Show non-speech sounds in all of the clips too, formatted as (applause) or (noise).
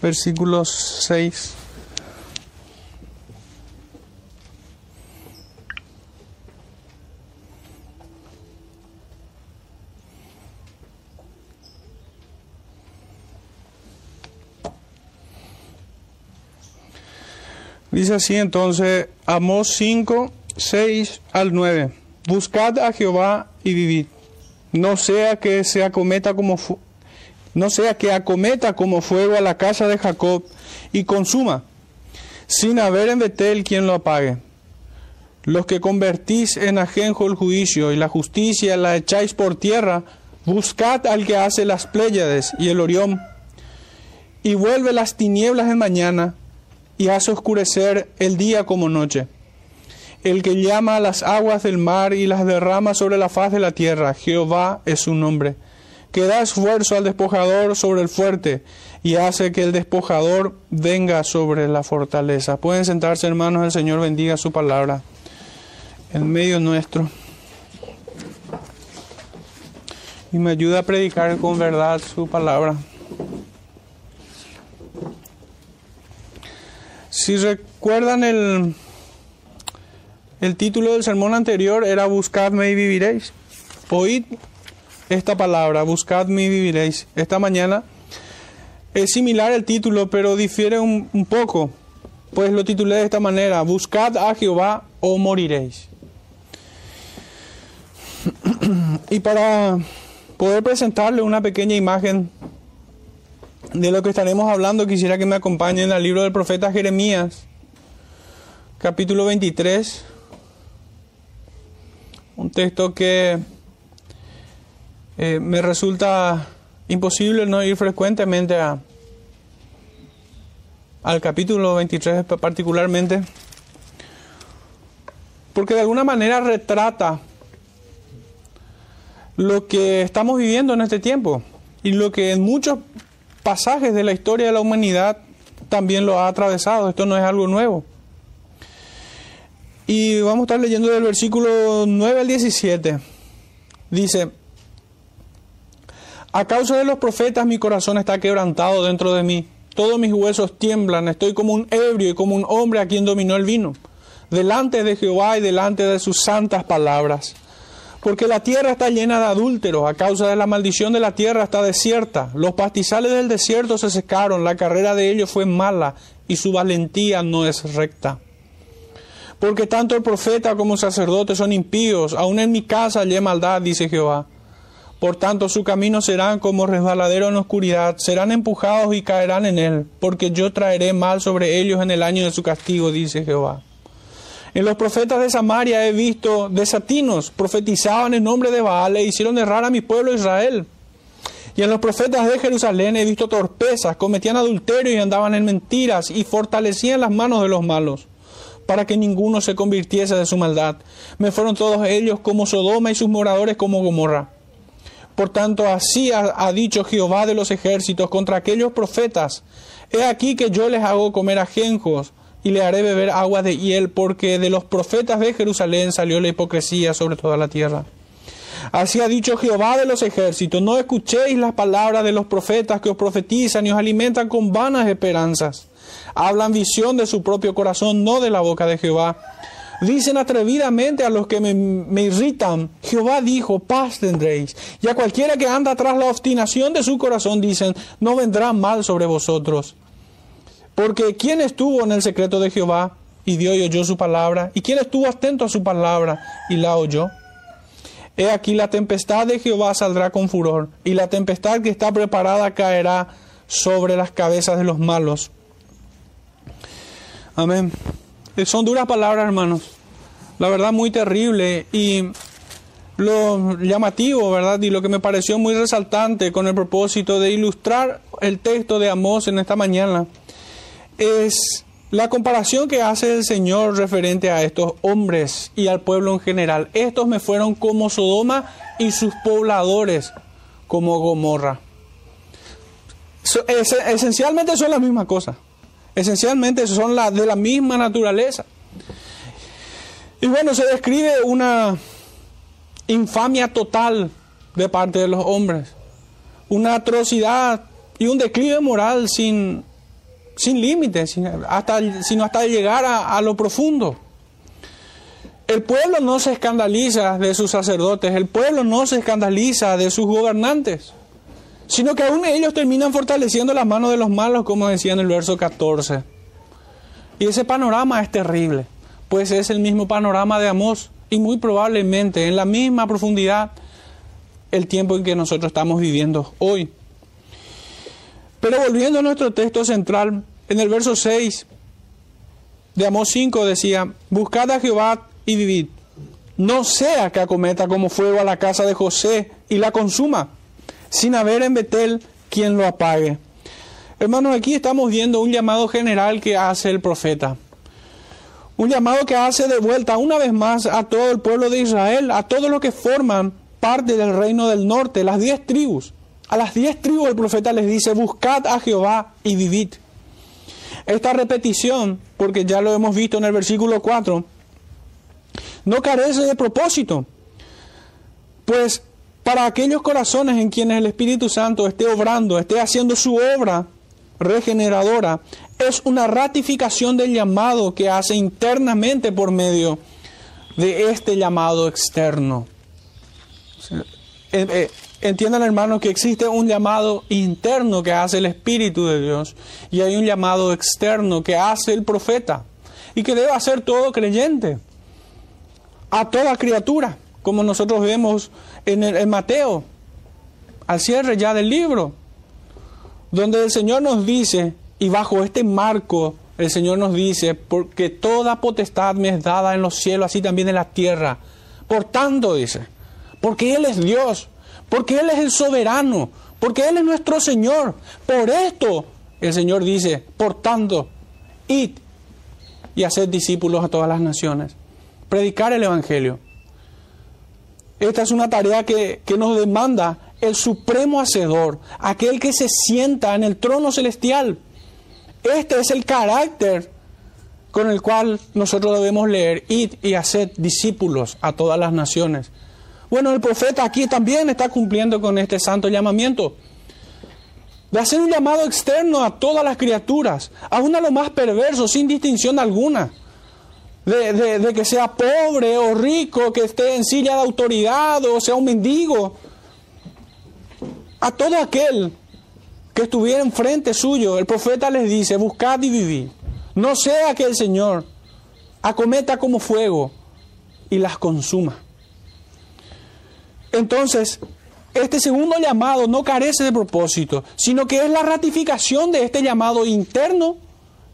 versículo 6. Dice así entonces, Amós 5, 6 al 9. Buscad a Jehová y vivid. No sea que se acometa como no sea que acometa como fuego a la casa de Jacob y consuma, sin haber en Betel quien lo apague. Los que convertís en ajenjo el juicio y la justicia la echáis por tierra, buscad al que hace las Pléyades y el Orión, y vuelve las tinieblas en mañana, y hace oscurecer el día como noche. El que llama a las aguas del mar y las derrama sobre la faz de la tierra, Jehová es su nombre. Que da esfuerzo al despojador sobre el fuerte y hace que el despojador venga sobre la fortaleza. Pueden sentarse hermanos, el Señor bendiga su palabra en medio nuestro. Y me ayuda a predicar con verdad su palabra. Si recuerdan el, el título del sermón anterior era Buscadme y viviréis. Oíd esta palabra, buscadme y viviréis. Esta mañana es similar el título, pero difiere un, un poco. Pues lo titulé de esta manera, Buscad a Jehová o moriréis. (clears throat) y para poder presentarle una pequeña imagen de lo que estaremos hablando, quisiera que me acompañen al libro del profeta Jeremías, capítulo 23. Un texto que eh, me resulta imposible no ir frecuentemente al capítulo 23 particularmente, porque de alguna manera retrata lo que estamos viviendo en este tiempo y lo que en muchos pasajes de la historia de la humanidad también lo ha atravesado. Esto no es algo nuevo. Y vamos a estar leyendo del versículo 9 al 17. Dice, a causa de los profetas mi corazón está quebrantado dentro de mí. Todos mis huesos tiemblan. Estoy como un ebrio y como un hombre a quien dominó el vino. Delante de Jehová y delante de sus santas palabras porque la tierra está llena de adúlteros, a causa de la maldición de la tierra está desierta, los pastizales del desierto se secaron, la carrera de ellos fue mala y su valentía no es recta. Porque tanto el profeta como el sacerdote son impíos, aun en mi casa hallé maldad, dice Jehová. Por tanto, su camino serán como resbaladero en oscuridad, serán empujados y caerán en él, porque yo traeré mal sobre ellos en el año de su castigo, dice Jehová. En los profetas de Samaria he visto desatinos, profetizaban en nombre de Baal e hicieron errar a mi pueblo Israel. Y en los profetas de Jerusalén he visto torpezas, cometían adulterio y andaban en mentiras y fortalecían las manos de los malos, para que ninguno se convirtiese de su maldad. Me fueron todos ellos como Sodoma y sus moradores como Gomorra. Por tanto, así ha, ha dicho Jehová de los ejércitos contra aquellos profetas. He aquí que yo les hago comer ajenjos y le haré beber agua de hiel, porque de los profetas de Jerusalén salió la hipocresía sobre toda la tierra. Así ha dicho Jehová de los ejércitos, no escuchéis las palabras de los profetas que os profetizan y os alimentan con vanas esperanzas. Hablan visión de su propio corazón, no de la boca de Jehová. Dicen atrevidamente a los que me, irritan, Jehová dijo, paz tendréis. Y a cualquiera que anda tras la obstinación de su corazón dicen, no vendrá mal sobre vosotros. Porque ¿quién estuvo en el secreto de Jehová y dio y oyó su palabra? ¿Y quién estuvo atento a su palabra y la oyó? He aquí la tempestad de Jehová saldrá con furor, y la tempestad que está preparada caerá sobre las cabezas de los malos. Amén. Eh, son duras palabras, hermanos. La verdad, muy terrible. Y lo llamativo, ¿verdad? Y lo que me pareció muy resaltante con el propósito de ilustrar el texto de Amós en esta mañana es la comparación que hace el Señor referente a estos hombres y al pueblo en general. Estos me fueron como Sodoma y sus pobladores como Gomorra. esencialmente son la misma cosa. Esencialmente son de la misma naturaleza. Y bueno, se describe una infamia total de parte de los hombres. Una atrocidad y un declive moral sin sin límites, hasta, sino hasta llegar a lo profundo. El pueblo no se escandaliza de sus sacerdotes, el pueblo no se escandaliza de sus gobernantes, sino que aún ellos terminan fortaleciendo las manos de los malos, como decía en el verso 14. Y ese panorama es terrible, pues es el mismo panorama de Amós y muy probablemente en la misma profundidad el tiempo en que nosotros estamos viviendo hoy. Pero volviendo a nuestro texto central, en el verso 6 de Amós 5 decía, buscad a Jehová y vivid, no sea que acometa como fuego a la casa de José y la consuma, sin haber en Betel quien lo apague. Hermanos, aquí estamos viendo un llamado general que hace el profeta. Un llamado que hace de vuelta una vez más a todo el pueblo de Israel, a todos los que forman parte del reino del norte, las diez tribus. A las diez tribus el profeta les dice, buscad a Jehová y vivid. Esta repetición, porque ya lo hemos visto en el versículo 4, no carece de propósito. Pues para aquellos corazones en quienes el Espíritu Santo esté obrando, esté haciendo su obra regeneradora, es una ratificación del llamado que hace internamente por medio de este llamado externo. Eh, eh, entiendan hermanos que existe un llamado interno que hace el Espíritu de Dios y hay un llamado externo que hace el profeta y que debe hacer todo creyente, a toda criatura, como nosotros vemos en, el, Mateo, al cierre ya del libro donde el Señor nos dice, y bajo este marco el Señor nos dice, porque toda potestad me es dada en los cielos, así también en la tierra. Por tanto, dice, porque Él es Dios, porque Él es el soberano, porque Él es nuestro Señor. Por esto el Señor dice, por tanto, id y haced discípulos a todas las naciones. Predicar el Evangelio. Esta es una tarea que, que nos demanda el supremo hacedor, aquel que se sienta en el trono celestial. Este es el carácter con el cual nosotros debemos leer, id y hacer discípulos a todas las naciones. Bueno, el profeta aquí también está cumpliendo con este santo llamamiento de hacer un llamado externo a todas las criaturas, aún a lo más perverso, sin distinción alguna. De, de, que sea pobre o rico, que esté en silla de autoridad o sea un mendigo, a todo aquel que estuviera enfrente suyo, el profeta les dice, buscad y vivid. No sea que el Señor acometa como fuego y las consuma. Entonces, este segundo llamado no carece de propósito, sino que es la ratificación de este llamado interno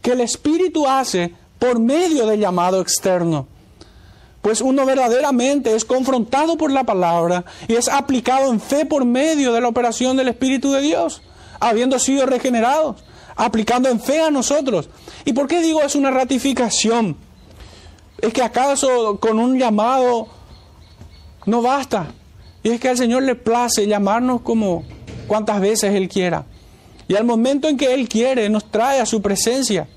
que el Espíritu hace por medio del llamado externo pues uno verdaderamente es confrontado por la palabra y es aplicado en fe por medio de la operación del Espíritu de Dios, habiendo sido regenerados, aplicando en fe a nosotros. ¿Y por qué digo es una ratificación? Es que acaso con un llamado no basta. Y es que al Señor le place llamarnos como cuantas veces Él quiera. Y al momento en que Él quiere, nos trae a su presencia.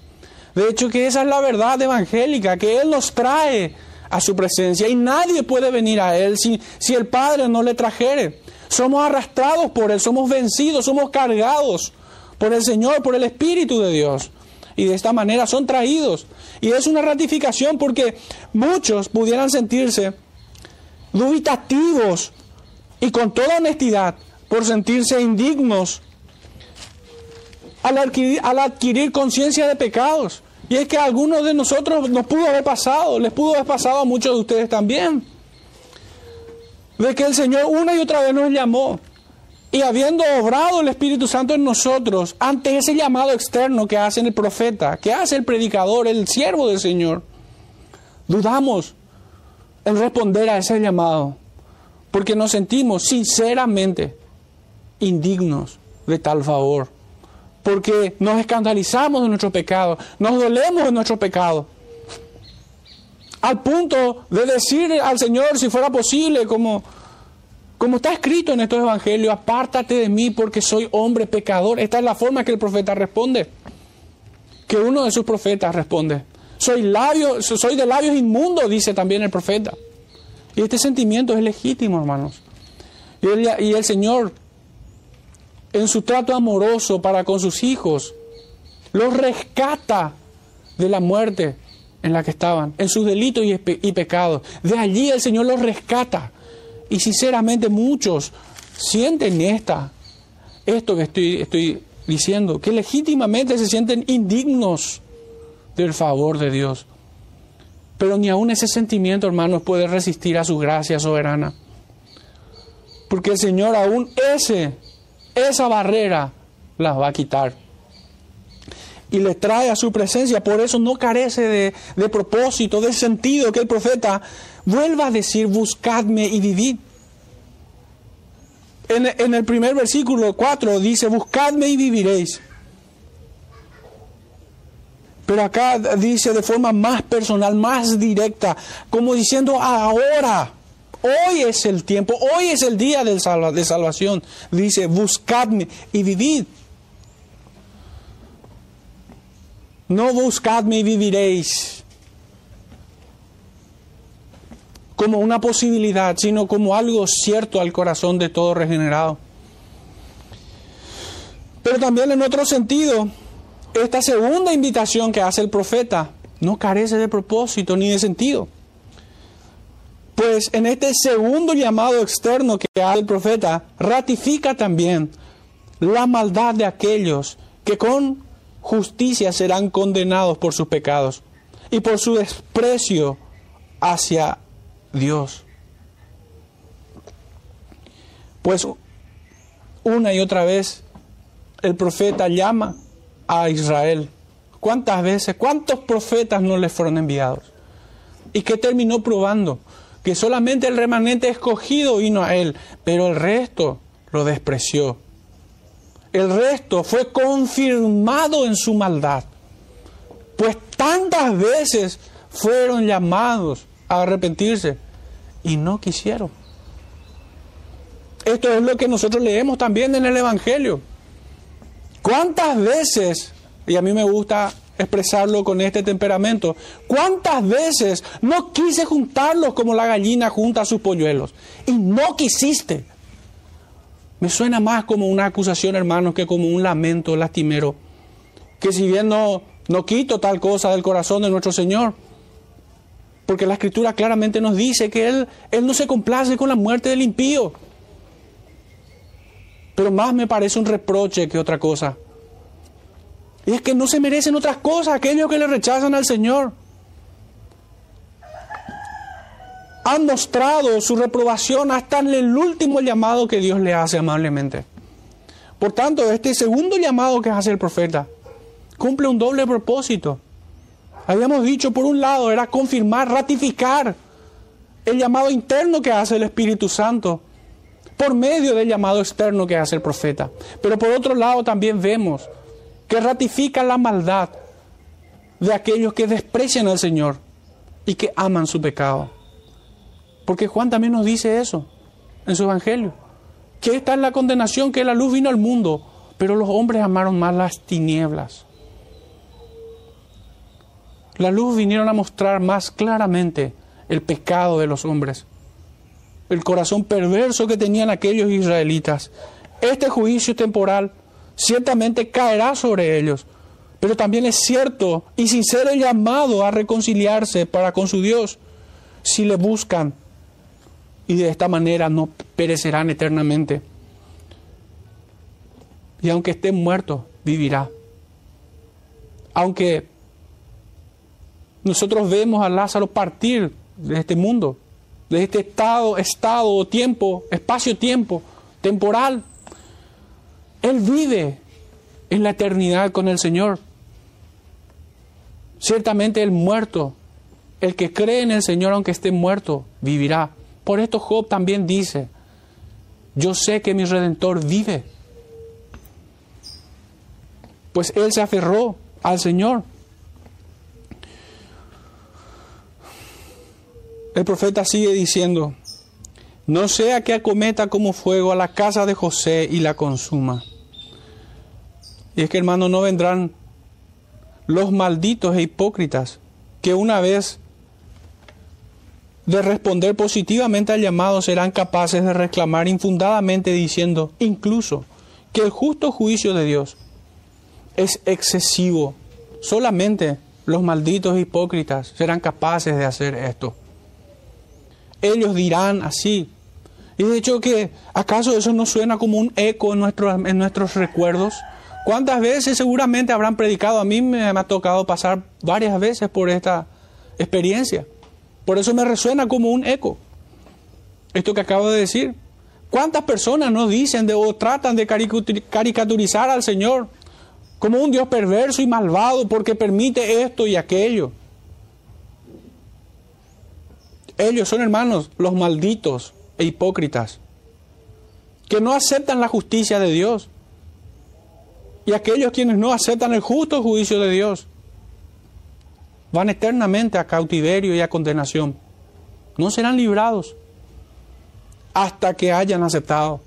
De hecho, que esa es la verdad evangélica, que Él nos trae a su presencia y nadie puede venir a Él si, si el Padre no le trajere. Somos arrastrados por Él, somos vencidos, somos cargados por el Señor, por el Espíritu de Dios. Y de esta manera son traídos. Y es una ratificación porque muchos pudieran sentirse dubitativos y con toda honestidad por sentirse indignos al adquirir, al adquirir conciencia de pecados. Y es que a algunos de nosotros nos pudo haber pasado, les pudo haber pasado a muchos de ustedes también. De que el Señor una y otra vez nos llamó. Y habiendo obrado el Espíritu Santo en nosotros, ante ese llamado externo que hace el profeta, que hace el predicador, el siervo del Señor, dudamos en responder a ese llamado. Porque nos sentimos sinceramente indignos de tal favor porque nos escandalizamos de nuestro pecado, nos dolemos de nuestro pecado. Al punto de decir al Señor, si fuera posible, como, como está escrito en estos evangelios, apártate de mí porque soy hombre pecador. Esta es la forma que el profeta responde. Que uno de sus profetas responde. Soy, labio, soy de labios inmundos, dice también el profeta. Y este sentimiento es legítimo, hermanos. Y el, y el Señor en su trato amoroso para con sus hijos, los rescata de la muerte en la que estaban, en sus delitos y, pecados. De allí el Señor los rescata. Y sinceramente muchos sienten esta, esto que estoy, diciendo, que legítimamente se sienten indignos del favor de Dios. Pero ni aún ese sentimiento, hermanos, puede resistir a su gracia soberana. Porque el Señor aún ese, esa barrera las va a quitar. Y les trae a su presencia. Por eso no carece de, de propósito, de sentido que el profeta vuelva a decir, buscadme y vivid. En, en, el primer versículo 4 dice, buscadme y viviréis. Pero acá dice de forma más personal, más directa, como diciendo ahora, hoy es el tiempo, hoy es el día de, salva, de salvación. Dice, buscadme y vivid. No buscadme y viviréis como una posibilidad, sino como algo cierto al corazón de todo regenerado. Pero también en otro sentido, esta segunda invitación que hace el profeta no carece de propósito ni de sentido. Pues en este segundo llamado externo que hace el profeta, ratifica también la maldad de aquellos que con justicia serán condenados por sus pecados y por su desprecio hacia Dios. Pues una y otra vez el profeta llama a Israel. ¿Cuántas veces, cuántos profetas no le fueron enviados? ¿Y qué terminó probando? Que solamente el remanente escogido vino a él, pero el resto lo despreció. El resto fue confirmado en su maldad. Pues tantas veces fueron llamados a arrepentirse y no quisieron. Esto es lo que nosotros leemos también en el Evangelio. ¿Cuántas veces, y a mí me gusta expresarlo con este temperamento, cuántas veces no quise juntarlos como la gallina junta a sus polluelos? Y no quisiste. Me suena más como una acusación, hermanos, que como un lamento lastimero. Que si bien no, no quito tal cosa del corazón de nuestro Señor, porque la Escritura claramente nos dice que Él, Él no se complace con la muerte del impío. Pero más me parece un reproche que otra cosa. Y es que no se merecen otras cosas aquellos que le rechazan al Señor. Han mostrado su reprobación hasta el último llamado que Dios le hace amablemente. Por tanto, este segundo llamado que hace el profeta cumple un doble propósito. Habíamos dicho, por un lado, era confirmar, ratificar el llamado interno que hace el Espíritu Santo por medio del llamado externo que hace el profeta. Pero por otro lado también vemos que ratifica la maldad de aquellos que desprecian al Señor y que aman su pecado. Porque Juan también nos dice eso en su Evangelio, que esta es la condenación, que la luz vino al mundo, pero los hombres amaron más las tinieblas. La luz vinieron a mostrar más claramente el pecado de los hombres el corazón perverso que tenían aquellos israelitas. Este juicio temporal ciertamente caerá sobre ellos, pero también es cierto y sincero el llamado a reconciliarse para con su Dios si le buscan y de esta manera no perecerán eternamente. Y aunque esté muerto, vivirá. Aunque nosotros vemos a Lázaro partir de este mundo, de este estado, estado tiempo, espacio-tiempo, temporal. Él vive en la eternidad con el Señor. Ciertamente el muerto, el que cree en el Señor aunque esté muerto, vivirá. Por esto Job también dice, yo sé que mi redentor vive. Pues él se aferró al Señor. El profeta sigue diciendo, no sea que acometa como fuego a la casa de José y la consuma. Y es que hermano, no vendrán los malditos e hipócritas que una vez de responder positivamente al llamado serán capaces de reclamar infundadamente diciendo incluso que el justo juicio de Dios es excesivo. Solamente los malditos hipócritas serán capaces de hacer esto. Ellos dirán así. Y de hecho que, ¿acaso eso no suena como un eco en, en nuestros recuerdos? ¿Cuántas veces seguramente habrán predicado? A mí me ha tocado pasar varias veces por esta experiencia. Por eso me resuena como un eco. Esto que acabo de decir. ¿Cuántas personas no dicen de, o tratan de caricaturizar al Señor como un Dios perverso y malvado porque permite esto y aquello? Ellos son hermanos, los malditos e hipócritas, que no aceptan la justicia de Dios. Y aquellos quienes no aceptan el justo juicio de Dios van eternamente a cautiverio y a condenación. No serán librados hasta que hayan aceptado.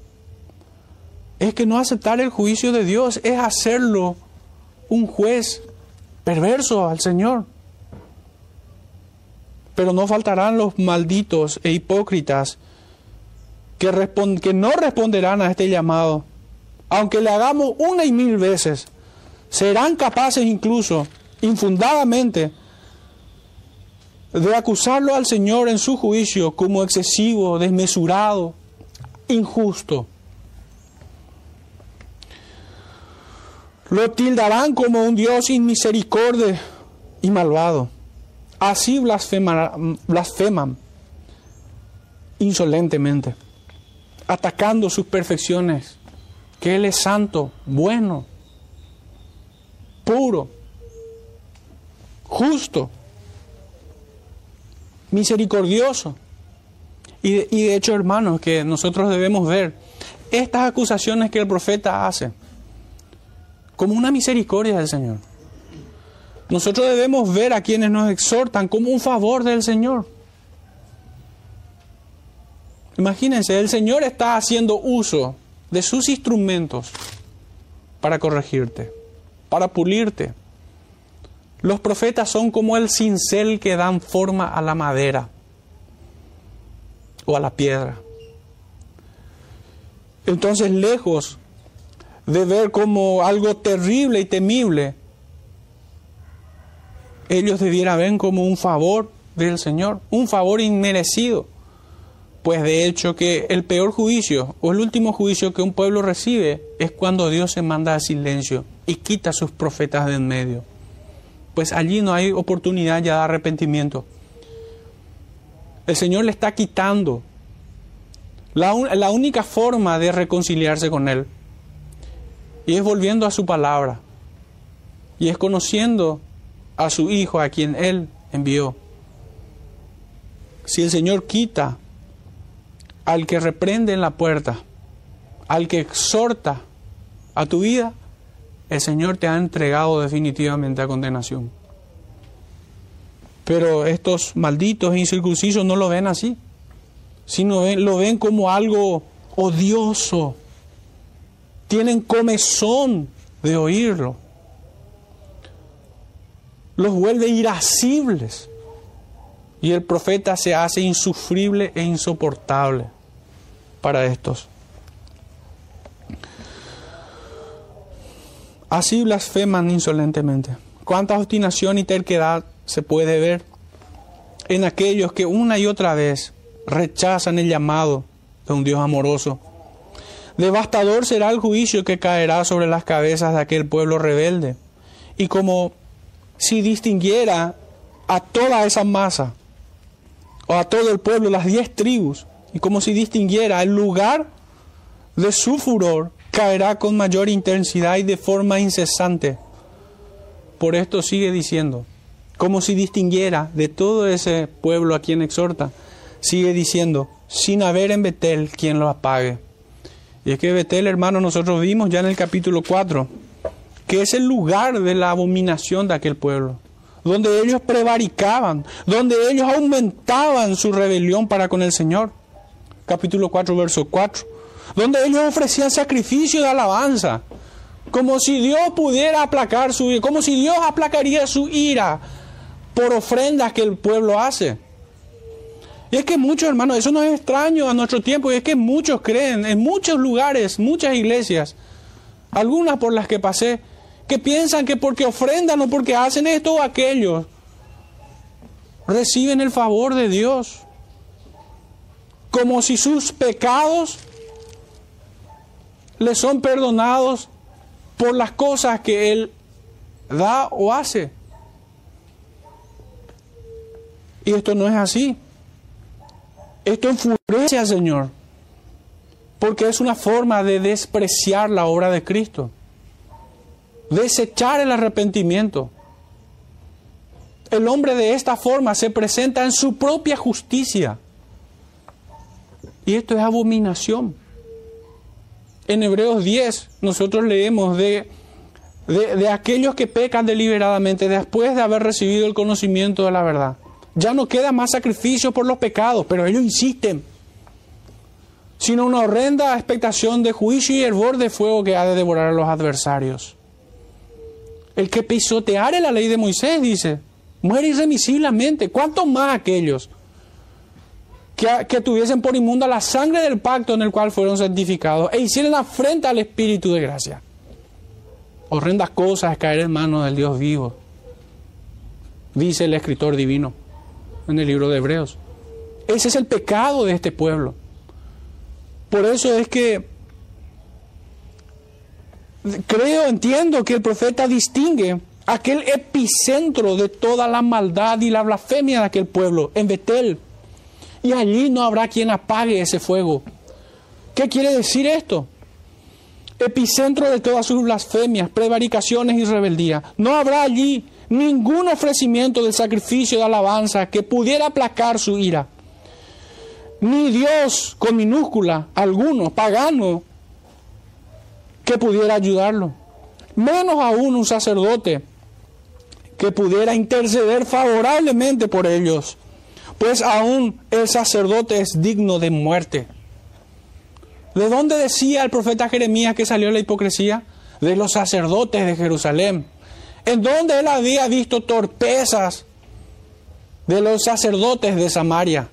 Es que no aceptar el juicio de Dios es hacerlo un juez perverso al Señor. Pero no faltarán los malditos e hipócritas que, no responderán a este llamado. Aunque le hagamos una y mil veces, serán capaces incluso, infundadamente, de acusarlo al Señor en su juicio como excesivo, desmesurado, injusto. Lo tildarán como un Dios sin misericordia y malvado. Así blasfeman insolentemente, atacando sus perfecciones, que Él es santo, bueno, puro, justo misericordioso. Y de, y de hecho, hermanos, que nosotros debemos ver estas acusaciones que el profeta hace como una misericordia del Señor. Nosotros debemos ver a quienes nos exhortan como un favor del Señor. Imagínense, el Señor está haciendo uso de sus instrumentos para corregirte, para pulirte, los profetas son como el cincel que dan forma a la madera o a la piedra. Entonces, lejos de ver como algo terrible y temible, ellos debieran ver como un favor del Señor, un favor inmerecido. Pues de hecho que el peor juicio o el último juicio que un pueblo recibe es cuando Dios se manda a silencio y quita a sus profetas de en medio pues allí no hay oportunidad ya de arrepentimiento. El Señor le está quitando la, la única forma de reconciliarse con Él. Y es volviendo a su palabra. Y es conociendo a su Hijo, a quien Él envió. Si el Señor quita al que reprende en la puerta, al que exhorta a tu vida, el Señor te ha entregado definitivamente a condenación. Pero estos malditos e incircuncisos no lo ven así, sino lo ven como algo odioso. Tienen comezón de oírlo. Los vuelve irascibles. Y el profeta se hace insufrible e insoportable para estos. Así blasfeman insolentemente. Cuánta obstinación y terquedad se puede ver en aquellos que una y otra vez rechazan el llamado de un Dios amoroso. Devastador será el juicio que caerá sobre las cabezas de aquel pueblo rebelde. Y como si distinguiera a toda esa masa, o a todo el pueblo, las diez tribus, y como si distinguiera el lugar de su furor, caerá con mayor intensidad y de forma incesante. Por esto sigue diciendo, como si distinguiera de todo ese pueblo a quien exhorta, sigue diciendo, sin haber en Betel quien lo apague. Y es que Betel, hermano, nosotros vimos ya en el capítulo 4, que es el lugar de la abominación de aquel pueblo, donde ellos prevaricaban, donde ellos aumentaban su rebelión para con el Señor. Capítulo 4, verso 4 donde ellos ofrecían sacrificio de alabanza, como si Dios pudiera aplacar su ira, como si Dios aplacaría su ira por ofrendas que el pueblo hace. Y es que muchos hermanos, eso no es extraño a nuestro tiempo, y es que muchos creen en muchos lugares, muchas iglesias, algunas por las que pasé, que piensan que porque ofrendan o porque hacen esto o aquello, reciben el favor de Dios, como si sus pecados les son perdonados por las cosas que Él da o hace. Y esto no es así. Esto enfurece al Señor, porque es una forma de despreciar la obra de Cristo, desechar el arrepentimiento. El hombre de esta forma se presenta en su propia justicia. Y esto es abominación. En Hebreos 10 nosotros leemos de, de, aquellos que pecan deliberadamente después de haber recibido el conocimiento de la verdad. Ya no queda más sacrificio por los pecados, pero ellos insisten. Sino una horrenda expectación de juicio y hervor de fuego que ha de devorar a los adversarios. El que pisoteare la ley de Moisés, dice, muere irremisiblemente. ¿Cuánto más aquellos que, tuviesen por inmunda la sangre del pacto en el cual fueron santificados e hicieran afrenta al Espíritu de gracia? Horrendas cosas caer en manos del Dios vivo, dice el escritor divino en el libro de Hebreos. Ese es el pecado de este pueblo. Por eso es que creo, entiendo que el profeta distingue aquel epicentro de toda la maldad y la blasfemia de aquel pueblo, en Betel. Y allí no habrá quien apague ese fuego. ¿Qué quiere decir esto? Epicentro de todas sus blasfemias, prevaricaciones y rebeldía. No habrá allí ningún ofrecimiento del sacrificio de alabanza que pudiera aplacar su ira. Ni Dios con minúscula, alguno, pagano, que pudiera ayudarlo. Menos aún un sacerdote que pudiera interceder favorablemente por ellos. Pues aún el sacerdote es digno de muerte. ¿De dónde decía el profeta Jeremías que salió la hipocresía? De los sacerdotes de Jerusalén en donde él había visto torpezas de los sacerdotes de Samaria.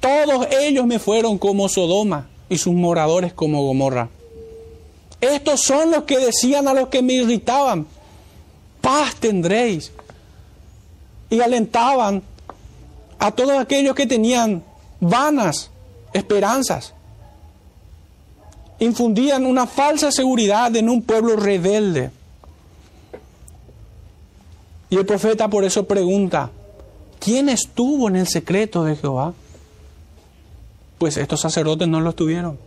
Todos ellos me fueron como Sodoma y sus moradores como Gomorra. Estos son los que decían a los que me irritaban, paz tendréis. Y alentaban a todos aquellos que tenían vanas esperanzas. Infundían una falsa seguridad en un pueblo rebelde. Y el profeta por eso pregunta, ¿quién estuvo en el secreto de Jehová? Pues estos sacerdotes no lo estuvieron.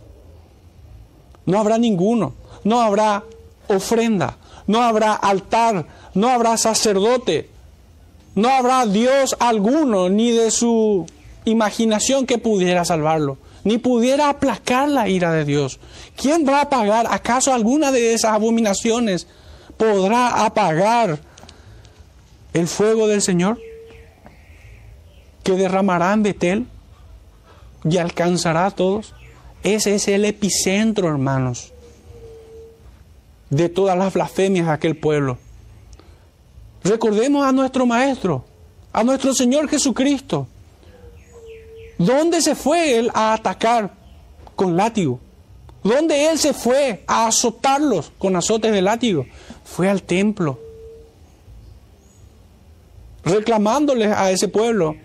No habrá ninguno, no habrá ofrenda, no habrá altar, no habrá sacerdote, no habrá Dios alguno, ni de su imaginación que pudiera salvarlo, ni pudiera aplacar la ira de Dios. ¿Quién va a pagar? ¿Acaso alguna de esas abominaciones podrá apagar el fuego del Señor que derramará en Betel y alcanzará a todos. Ese es el epicentro, hermanos, de todas las blasfemias de aquel pueblo. Recordemos a nuestro Maestro, a nuestro Señor Jesucristo. ¿Dónde se fue Él a atacar con látigo? ¿Dónde Él se fue a azotarlos con azotes de látigo? Fue al templo reclamándoles a ese pueblo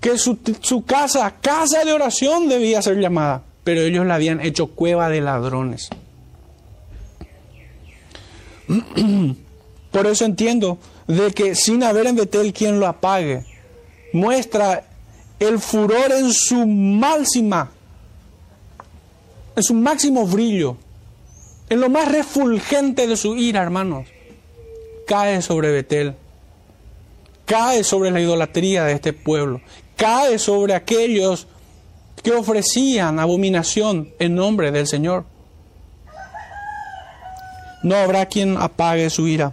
que su, su, casa, casa de oración debía ser llamada, pero ellos la habían hecho cueva de ladrones. (clears throat) Por eso entiendo de que sin haber en Betel quien lo apague, muestra el furor en su máxima, en su máximo brillo, en lo más refulgente de su ira, hermanos, cae sobre Betel cae sobre la idolatría de este pueblo, cae sobre aquellos que ofrecían abominación en nombre del Señor. No habrá quien apague su ira.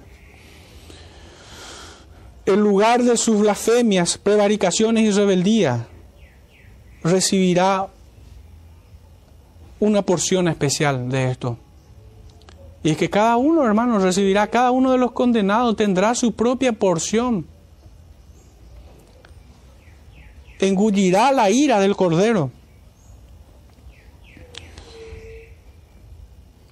En lugar de sus blasfemias, prevaricaciones y rebeldía, recibirá una porción especial de esto. Y es que cada uno, hermanos, recibirá, cada uno de los condenados tendrá su propia porción engullirá la ira del Cordero.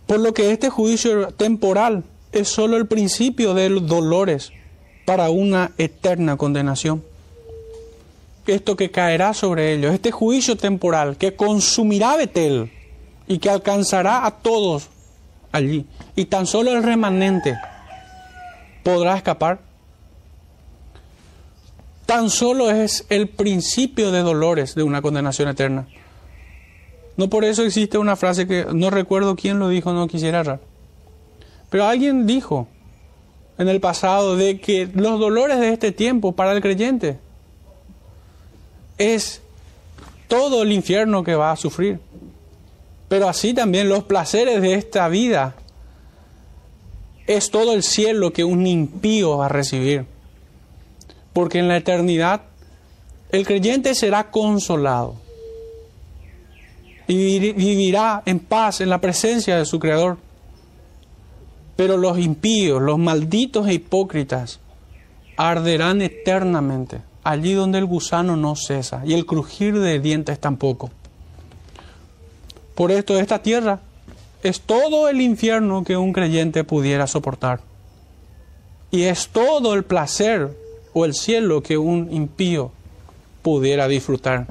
Por lo que este juicio temporal es solo el principio de los dolores para una eterna condenación. Esto que caerá sobre ellos, este juicio temporal que consumirá Betel y que alcanzará a todos allí, y tan solo el remanente podrá escapar. Tan solo es el principio de dolores de una condenación eterna. No por eso existe una frase que no recuerdo quién lo dijo, no quisiera errar. Pero alguien dijo en el pasado de que los dolores de este tiempo para el creyente es todo el infierno que va a sufrir. Pero así también los placeres de esta vida es todo el cielo que un impío va a recibir. Porque en la eternidad el creyente será consolado y vivirá en paz en la presencia de su Creador. Pero los impíos, los malditos e hipócritas, arderán eternamente, allí donde el gusano no cesa y el crujir de dientes tampoco. Por esto esta tierra es todo el infierno que un creyente pudiera soportar. Y es todo el placer o el cielo que un impío pudiera disfrutar.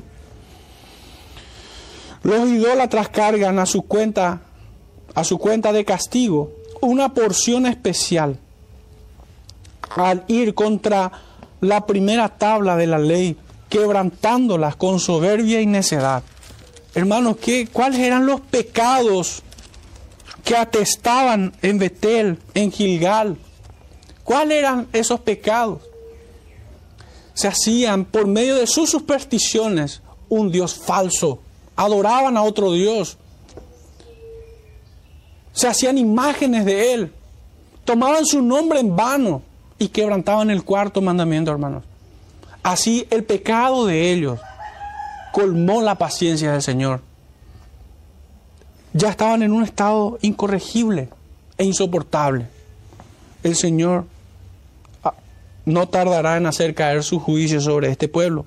Los idólatras cargan a su cuenta a su cuenta de castigo una porción especial al ir contra la primera tabla de la ley, quebrantándolas con soberbia y necedad. Hermanos, ¿qué, ¿cuáles eran los pecados que atestaban en Betel, en Gilgal? ¿Cuáles eran esos pecados? Se hacían por medio de sus supersticiones un Dios falso, adoraban a otro Dios, se hacían imágenes de Él, tomaban su nombre en vano y quebrantaban el cuarto mandamiento, hermanos. Así el pecado de ellos colmó la paciencia del Señor. Ya estaban en un estado incorregible e insoportable. El Señor ah, no tardará en hacer caer su juicio sobre este pueblo.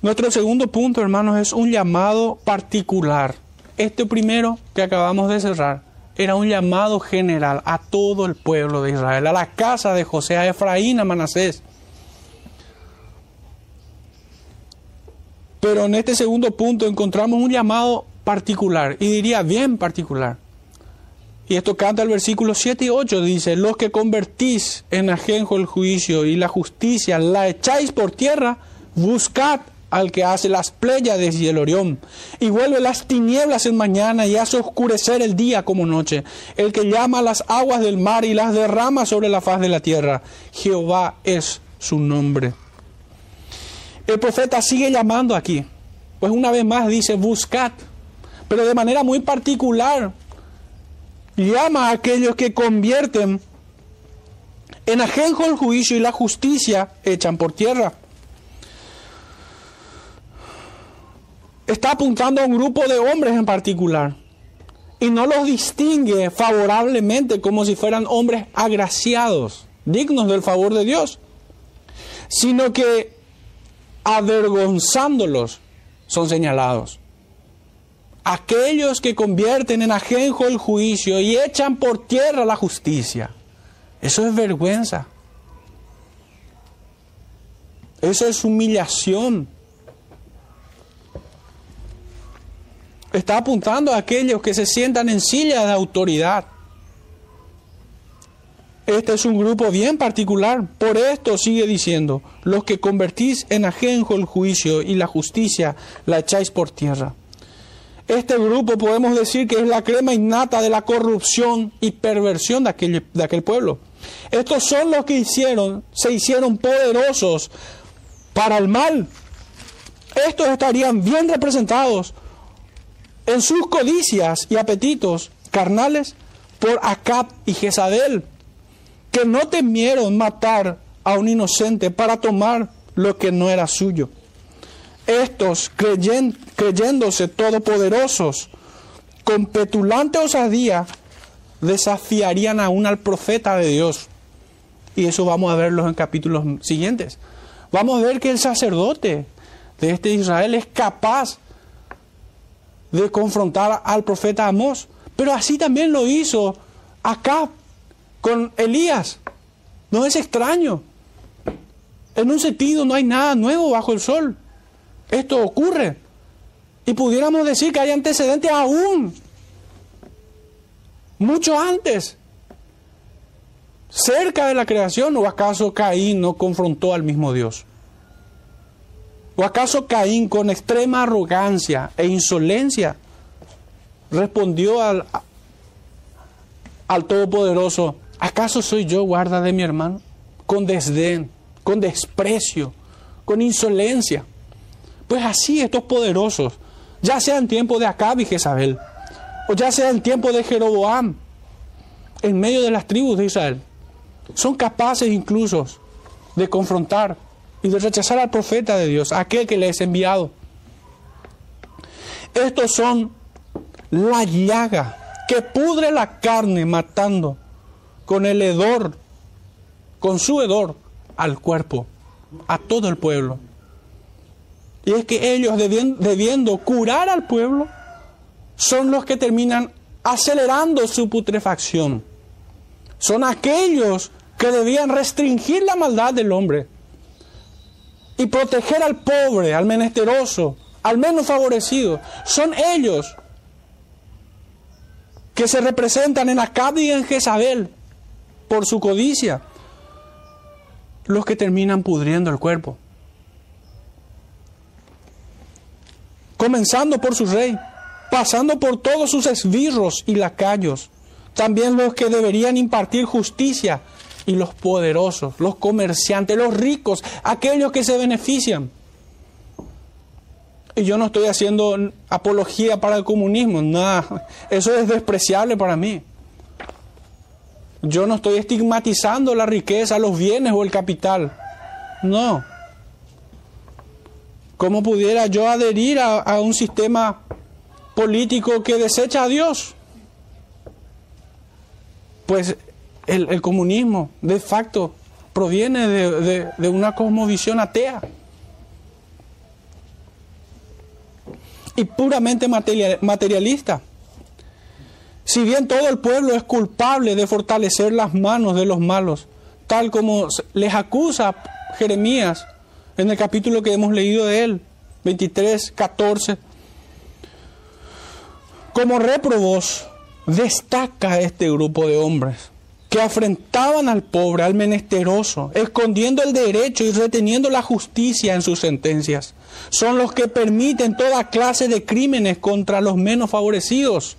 Nuestro segundo punto, hermanos, es un llamado particular este primero que acabamos de cerrar era un llamado general a todo el pueblo de Israel, a la casa de José, a Efraín, a Manasés. Pero en este segundo punto encontramos un llamado particular, y diría bien particular. Y esto canta el versículo 7 y 8, dice, los que convertís en ajenjo el juicio y la justicia, la echáis por tierra, buscad al que hace las pléyades y el Orión, y vuelve las tinieblas en mañana y hace oscurecer el día como noche, el que llama las aguas del mar y las derrama sobre la faz de la tierra. Jehová es su nombre. El profeta sigue llamando aquí, pues una vez más dice, buscad, pero de manera muy particular, llama a aquellos que convierten en ajenjo el juicio y la justicia echan por tierra. Está apuntando a un grupo de hombres en particular y no los distingue favorablemente como si fueran hombres agraciados, dignos del favor de Dios, sino que avergonzándolos son señalados. Aquellos que convierten en ajenjo el juicio y echan por tierra la justicia. Eso es vergüenza. Eso es humillación. Está apuntando a aquellos que se sientan en silla de autoridad. Este es un grupo bien particular. Por esto sigue diciendo, los que convertís en ajenjo el juicio y la justicia la echáis por tierra. Este grupo podemos decir que es la crema innata de la corrupción y perversión de aquel, de aquel pueblo. Estos son los que hicieron, se hicieron poderosos para el mal. Estos estarían bien representados en sus codicias y apetitos carnales por Acab y Jezabel, que no temieron matar a un inocente para tomar lo que no era suyo. Estos, creyéndose todopoderosos, con petulante osadía, desafiarían aún al profeta de Dios. Y eso vamos a verlo en capítulos siguientes. Vamos a ver que el sacerdote de este Israel es capaz de confrontar al profeta Amós. Pero así también lo hizo acá con Elías. No es extraño. En un sentido no hay nada nuevo bajo el sol. Esto ocurre. Y pudiéramos decir que hay antecedentes aún, mucho antes, cerca de la creación. ¿O acaso Caín no confrontó al mismo Dios? ¿O acaso Caín con extrema arrogancia e insolencia respondió al, al Todopoderoso, ¿acaso soy yo guarda de mi hermano? Con desdén, con desprecio, con insolencia. Pues así estos poderosos, ya sea en tiempo de Acab y Jezabel, o ya sea en tiempo de Jeroboam, en medio de las tribus de Israel, son capaces incluso de confrontar y de rechazar al profeta de Dios, aquel que les ha enviado. Estos son la llaga que pudre la carne matando con el hedor, con su hedor al cuerpo, a todo el pueblo. Y es que ellos debiendo, curar al pueblo, son los que terminan acelerando su putrefacción. Son aquellos que debían restringir la maldad del hombre y proteger al pobre, al menesteroso, al menos favorecido. Son ellos que se representan en Acab y en Jezabel por su codicia, los que terminan pudriendo el cuerpo. Comenzando por su rey, pasando por todos sus esbirros y lacayos, también los que deberían impartir justicia y los poderosos, los comerciantes, los ricos, aquellos que se benefician. Y yo no estoy haciendo apología para el comunismo, nada, eso es despreciable para mí. Yo no estoy estigmatizando la riqueza, los bienes o el capital. No. ¿Cómo pudiera yo adherir a, un sistema político que desecha a Dios? Pues el, comunismo, de facto, proviene de, una cosmovisión atea. y puramente materialista. Si bien todo el pueblo es culpable de fortalecer las manos de los malos, tal como les acusa Jeremías en el capítulo que hemos leído de él, 23, 14, como réprobos destaca este grupo de hombres que afrentaban al pobre, al menesteroso, escondiendo el derecho y reteniendo la justicia en sus sentencias. Son los que permiten toda clase de crímenes contra los menos favorecidos.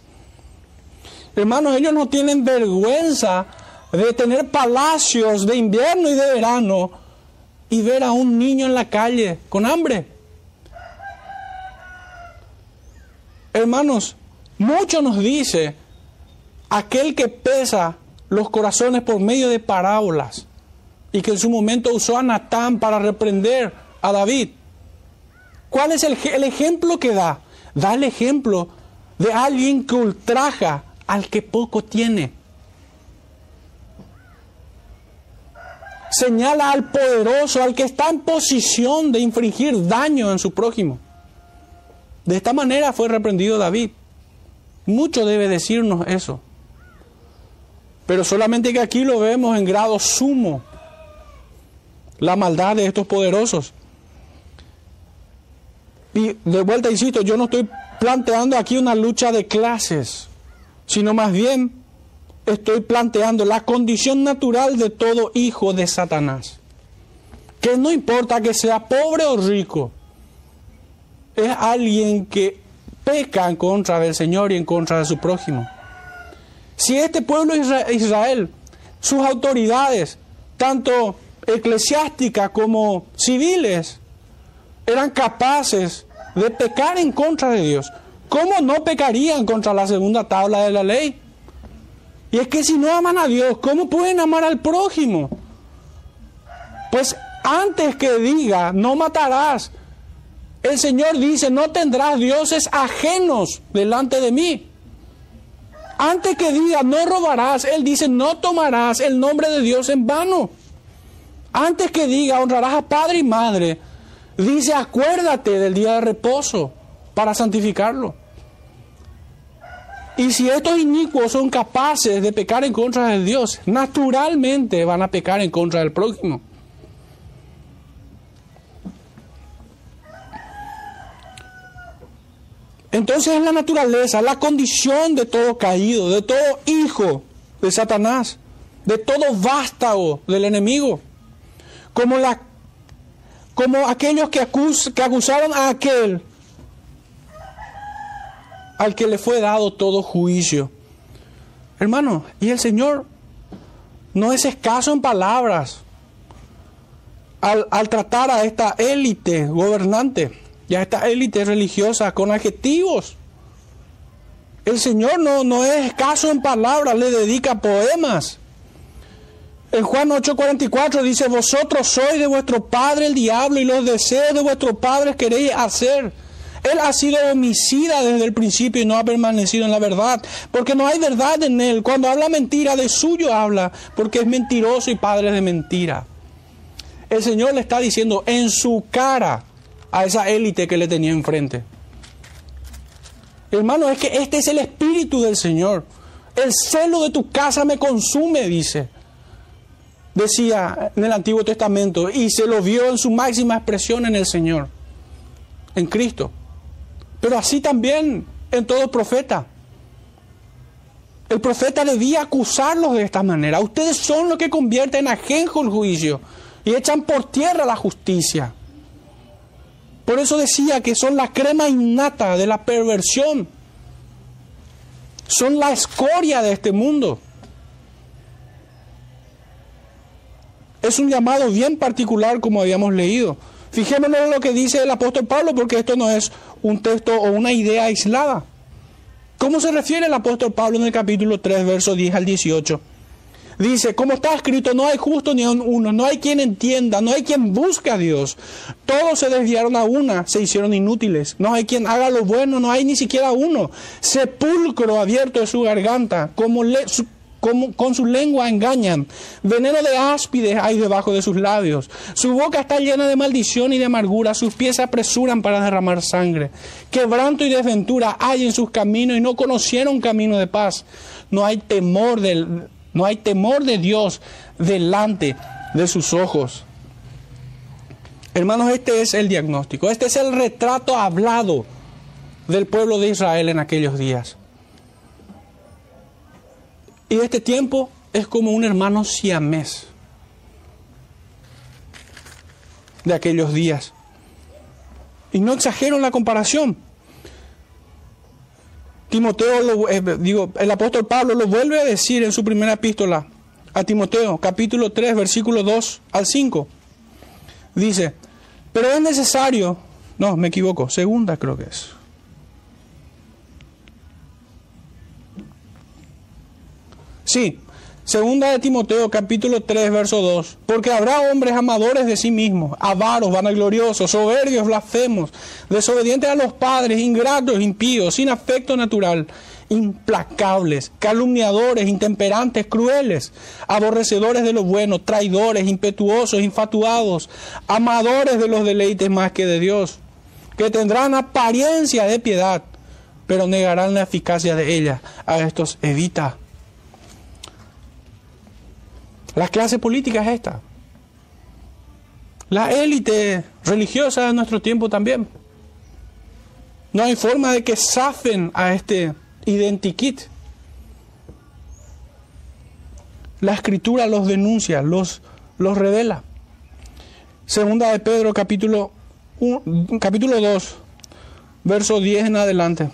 Hermanos, ellos no tienen vergüenza de tener palacios de invierno y de verano y ver a un niño en la calle con hambre. Hermanos, mucho nos dice aquel que pesa los corazones por medio de parábolas y que en su momento usó a Natán para reprender a David. ¿Cuál es el, el, ejemplo que da? Da el ejemplo de alguien que ultraja al que poco tiene. Señala al poderoso, al que está en posición de infringir daño en su prójimo. De esta manera fue reprendido David. Mucho debe decirnos eso. Pero solamente que aquí lo vemos en grado sumo, la maldad de estos poderosos. Y de vuelta, insisto, yo no estoy planteando aquí una lucha de clases, sino más bien estoy planteando la condición natural de todo hijo de Satanás. Que no importa que sea pobre o rico, es alguien que peca en contra del Señor y en contra de su prójimo. Si este pueblo Israel, sus autoridades, tanto eclesiásticas como civiles, eran capaces de pecar en contra de Dios, ¿cómo no pecarían contra la segunda tabla de la ley? Y es que si no aman a Dios, ¿cómo pueden amar al prójimo? Pues antes que diga, no matarás, el Señor dice, no tendrás dioses ajenos delante de mí. Antes que diga no robarás, Él dice no tomarás el nombre de Dios en vano. Antes que diga honrarás a padre y madre, dice acuérdate del día de reposo para santificarlo. Y si estos inicuos son capaces de pecar en contra de Dios, naturalmente van a pecar en contra del prójimo. Entonces es la naturaleza, la condición de todo caído, de todo hijo de Satanás, de todo vástago del enemigo, como, como aquellos que, que acusaron a aquel al que le fue dado todo juicio. Hermano, y el Señor no es escaso en palabras al, al tratar a esta élite gobernante y a esta élite religiosa con adjetivos. El Señor no, no es escaso en palabras, le dedica poemas. En Juan 8:44 dice, vosotros sois de vuestro padre el diablo y los deseos de vuestro padre queréis hacer. Él ha sido homicida desde el principio y no ha permanecido en la verdad, porque no hay verdad en él. Cuando habla mentira, de suyo habla, porque es mentiroso y padre de mentira. El Señor le está diciendo en su cara, a esa élite que le tenía enfrente. Hermano, es que este es el espíritu del Señor. El celo de tu casa me consume, dice. Decía en el Antiguo Testamento, y se lo vio en su máxima expresión en el Señor, en Cristo. Pero así también en todo profeta. El profeta debía acusarlos de esta manera. Ustedes son los que convierten ajenjo el juicio y echan por tierra la justicia. Por eso decía que son la crema innata de la perversión. Son la escoria de este mundo. Es un llamado bien particular como habíamos leído. Fijémonos en lo que dice el apóstol Pablo porque esto no es un texto o una idea aislada. ¿Cómo se refiere el apóstol Pablo en el capítulo 3, versos 10 al 18? Dice, como está escrito, no hay justo ni uno, no hay quien entienda, no hay quien busque a Dios. Todos se desviaron a una, se hicieron inútiles. No hay quien haga lo bueno, no hay ni siquiera uno. Sepulcro abierto de su garganta, como, con su lengua engañan. Veneno de áspides hay debajo de sus labios. Su boca está llena de maldición y de amargura. Sus pies se apresuran para derramar sangre. Quebranto y desventura hay en sus caminos y no conocieron camino de paz. No hay temor del no hay temor de Dios delante de sus ojos. Hermanos, este es el diagnóstico, este es el retrato hablado del pueblo de Israel en aquellos días. Y este tiempo es como un hermano siamés de aquellos días. Y no exagero en la comparación. Timoteo, eh, digo, el apóstol Pablo lo vuelve a decir en su primera epístola a Timoteo, capítulo 3, versículo 2 al 5. Dice, pero es necesario, no, me equivoco, segunda creo que es. Sí, Segunda de Timoteo capítulo 3 verso 2. Porque habrá hombres amadores de sí mismos, avaros, vanagloriosos, soberbios, blasfemos, desobedientes a los padres, ingratos, impíos, sin afecto natural, implacables, calumniadores, intemperantes, crueles, aborrecedores de lo bueno, traidores, impetuosos, infatuados, amadores de los deleites más que de Dios, que tendrán apariencia de piedad, pero negarán la eficacia de ella. A estos evita la clase política es esta. La élite religiosa de nuestro tiempo también. No hay forma de que zafen a este identikit. La escritura los denuncia, los, los revela. Segunda de Pedro capítulo, capítulo 2, verso 10 en adelante.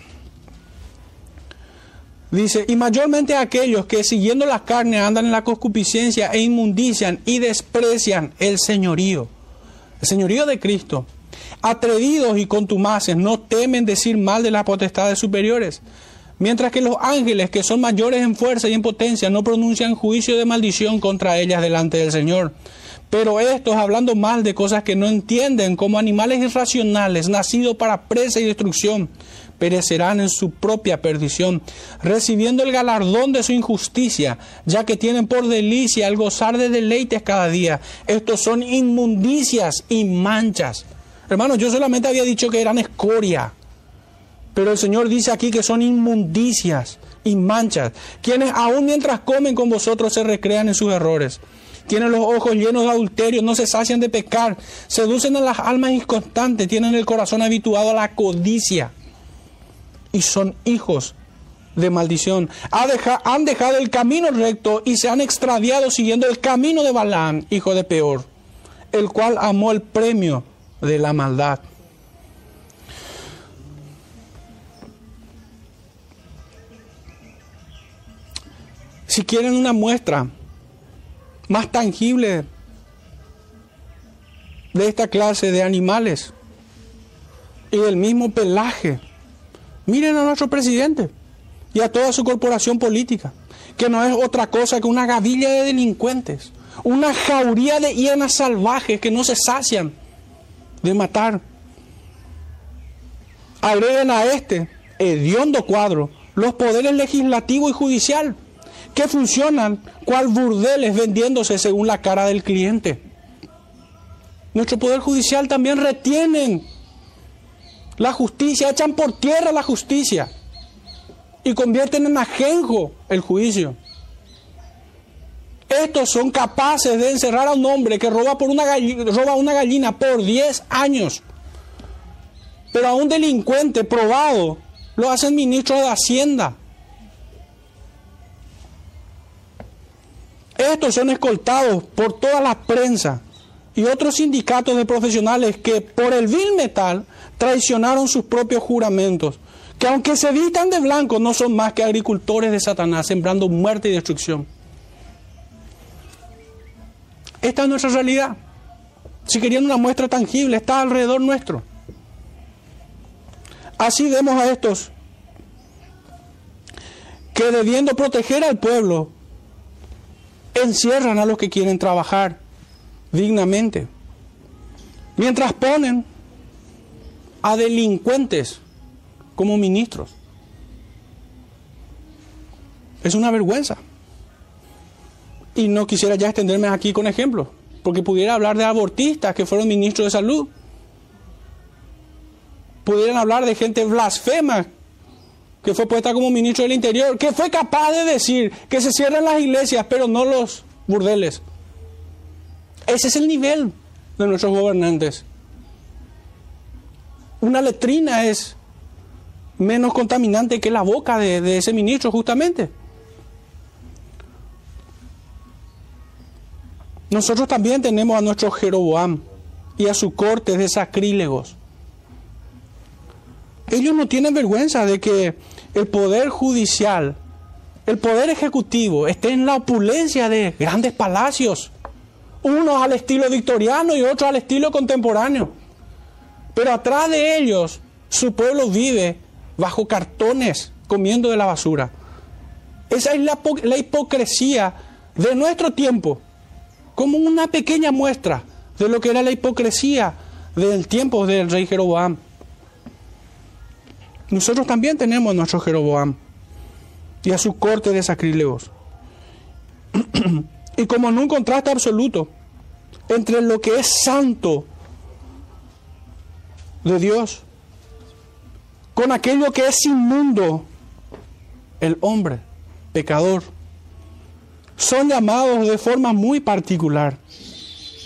Dice, y mayormente aquellos que siguiendo la carne andan en la concupiscencia e inmundician y desprecian el señorío, el señorío de Cristo. Atrevidos y contumaces no temen decir mal de las potestades superiores, mientras que los ángeles, que son mayores en fuerza y en potencia, no pronuncian juicio de maldición contra ellas delante del Señor. Pero estos, hablando mal de cosas que no entienden, como animales irracionales, nacidos para presa y destrucción, perecerán en su propia perdición, recibiendo el galardón de su injusticia, ya que tienen por delicia el gozar de deleites cada día. Estos son inmundicias y manchas. Hermanos, yo solamente había dicho que eran escoria, pero el Señor dice aquí que son inmundicias y manchas, quienes aún mientras comen con vosotros se recrean en sus errores. Tienen los ojos llenos de adulterio, no se sacian de pecar, seducen a las almas inconstantes, tienen el corazón habituado a la codicia y son hijos de maldición. Han dejado el camino recto y se han extraviado siguiendo el camino de Balaam, hijo de Peor, el cual amó el premio de la maldad. Si quieren una muestra más tangible de esta clase de animales y del mismo pelaje, miren a nuestro presidente y a toda su corporación política, que no es otra cosa que una gavilla de delincuentes, una jauría de hienas salvajes que no se sacian de matar. Agreguen a este hediondo cuadro los poderes legislativo y judicial que funcionan cual burdeles vendiéndose según la cara del cliente. Nuestro poder judicial también retienen la justicia, echan por tierra la justicia y convierten en ajenjo el juicio. Estos son capaces de encerrar a un hombre que roba, por una, gallina, roba una gallina por 10 años. Pero a un delincuente probado lo hacen ministro de Hacienda. Estos son escoltados por toda la prensa y otros sindicatos de profesionales que por el vil metal traicionaron sus propios juramentos, que aunque se vistan de blanco no son más que agricultores de Satanás, sembrando muerte y destrucción. Esta es nuestra realidad. Si querían una muestra tangible, está alrededor nuestro. Así vemos a estos que debiendo proteger al pueblo, encierran a los que quieren trabajar dignamente, mientras ponen a delincuentes como ministros. Es una vergüenza. Y no quisiera ya extenderme aquí con ejemplos, porque pudiera hablar de abortistas que fueron ministros de salud. Pudieran hablar de gente blasfema que fue puesta como ministro del Interior, que fue capaz de decir que se cierran las iglesias, pero no los burdeles. Ese es el nivel de nuestros gobernantes. Una letrina es menos contaminante que la boca de, de ese ministro, justamente. Nosotros también tenemos a nuestro Jeroboam y a su corte de sacrílegos. Ellos no tienen vergüenza de que el poder judicial, el poder ejecutivo esté en la opulencia de grandes palacios, unos al estilo victoriano y otros al estilo contemporáneo. Pero atrás de ellos su pueblo vive bajo cartones, comiendo de la basura. Esa es la, la hipocresía de nuestro tiempo, como una pequeña muestra de lo que era la hipocresía del tiempo del rey Jeroboam. Nosotros también tenemos nuestro Jeroboam y a su corte de sacrílegos. (clears throat) y como en un contraste absoluto entre lo que es santo de Dios con aquello que es inmundo, el hombre, pecador, son llamados de forma muy particular.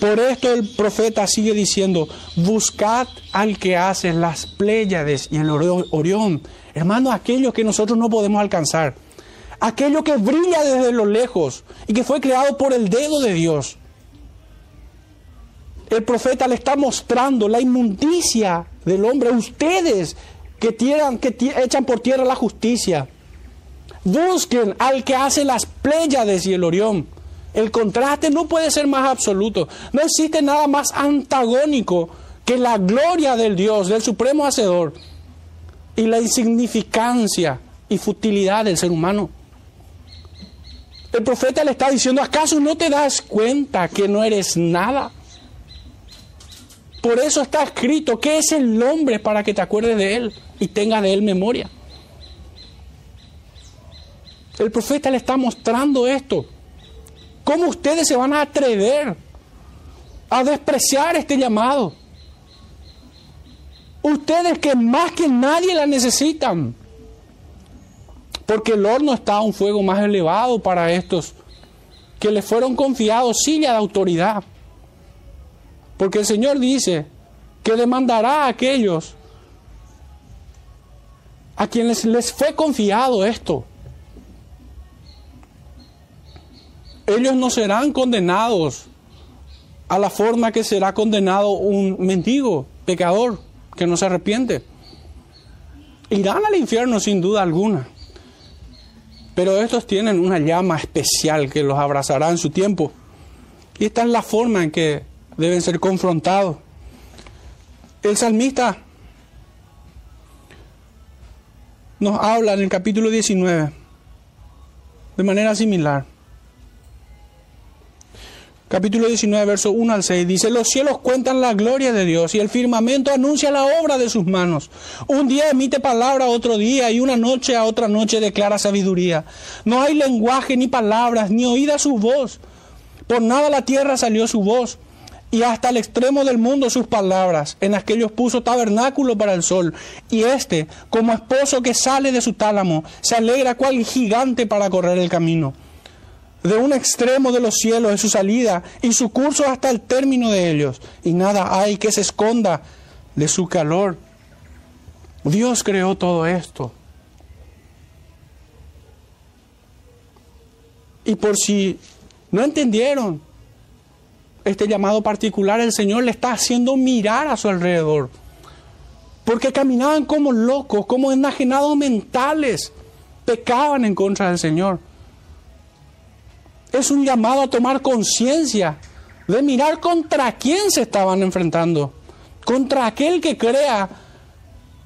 Por esto el profeta sigue diciendo, buscad al que hace las Pléyades y el Orión. Hermano, aquello que nosotros no podemos alcanzar. Aquello que brilla desde lo lejos y que fue creado por el dedo de Dios. El profeta le está mostrando la inmundicia del hombre. Ustedes que, tiran, que echan por tierra la justicia. Busquen al que hace las Pléyades y el Orión. El contraste no puede ser más absoluto. No existe nada más antagónico que la gloria del Dios, del Supremo Hacedor, y la insignificancia y futilidad del ser humano. El profeta le está diciendo, ¿acaso no te das cuenta que no eres nada? Por eso está escrito, ¿qué es el hombre para que te acuerdes de él y tengas de él memoria? El profeta le está mostrando esto. ¿Cómo ustedes se van a atrever a despreciar este llamado? Ustedes que más que nadie la necesitan. Porque el horno está a un fuego más elevado para estos que les fueron confiados silla de autoridad. Porque el Señor dice que demandará a aquellos a quienes les fue confiado esto. Ellos no serán condenados a la forma que será condenado un mendigo, pecador, que no se arrepiente. Irán al infierno sin duda alguna. Pero estos tienen una llama especial que los abrazará en su tiempo. Y esta es la forma en que deben ser confrontados. El salmista nos habla en el capítulo 19 de manera similar. Capítulo 19, verso 1 al 6 dice, los cielos cuentan la gloria de Dios y el firmamento anuncia la obra de sus manos. Un día emite palabra a otro día y una noche a otra noche declara sabiduría. No hay lenguaje ni palabras, ni oída su voz. Por nada la tierra salió su voz y hasta el extremo del mundo sus palabras. En aquellos puso tabernáculo para el sol. Y éste, como esposo que sale de su tálamo, se alegra cual gigante para correr el camino de un extremo de los cielos es su salida y su curso hasta el término de ellos. Y nada hay que se esconda de su calor. Dios creó todo esto. Y por si no entendieron este llamado particular, el Señor le está haciendo mirar a su alrededor. Porque caminaban como locos, como enajenados mentales. Pecaban en contra del Señor es un llamado a tomar conciencia de mirar contra quién se estaban enfrentando, contra aquel que crea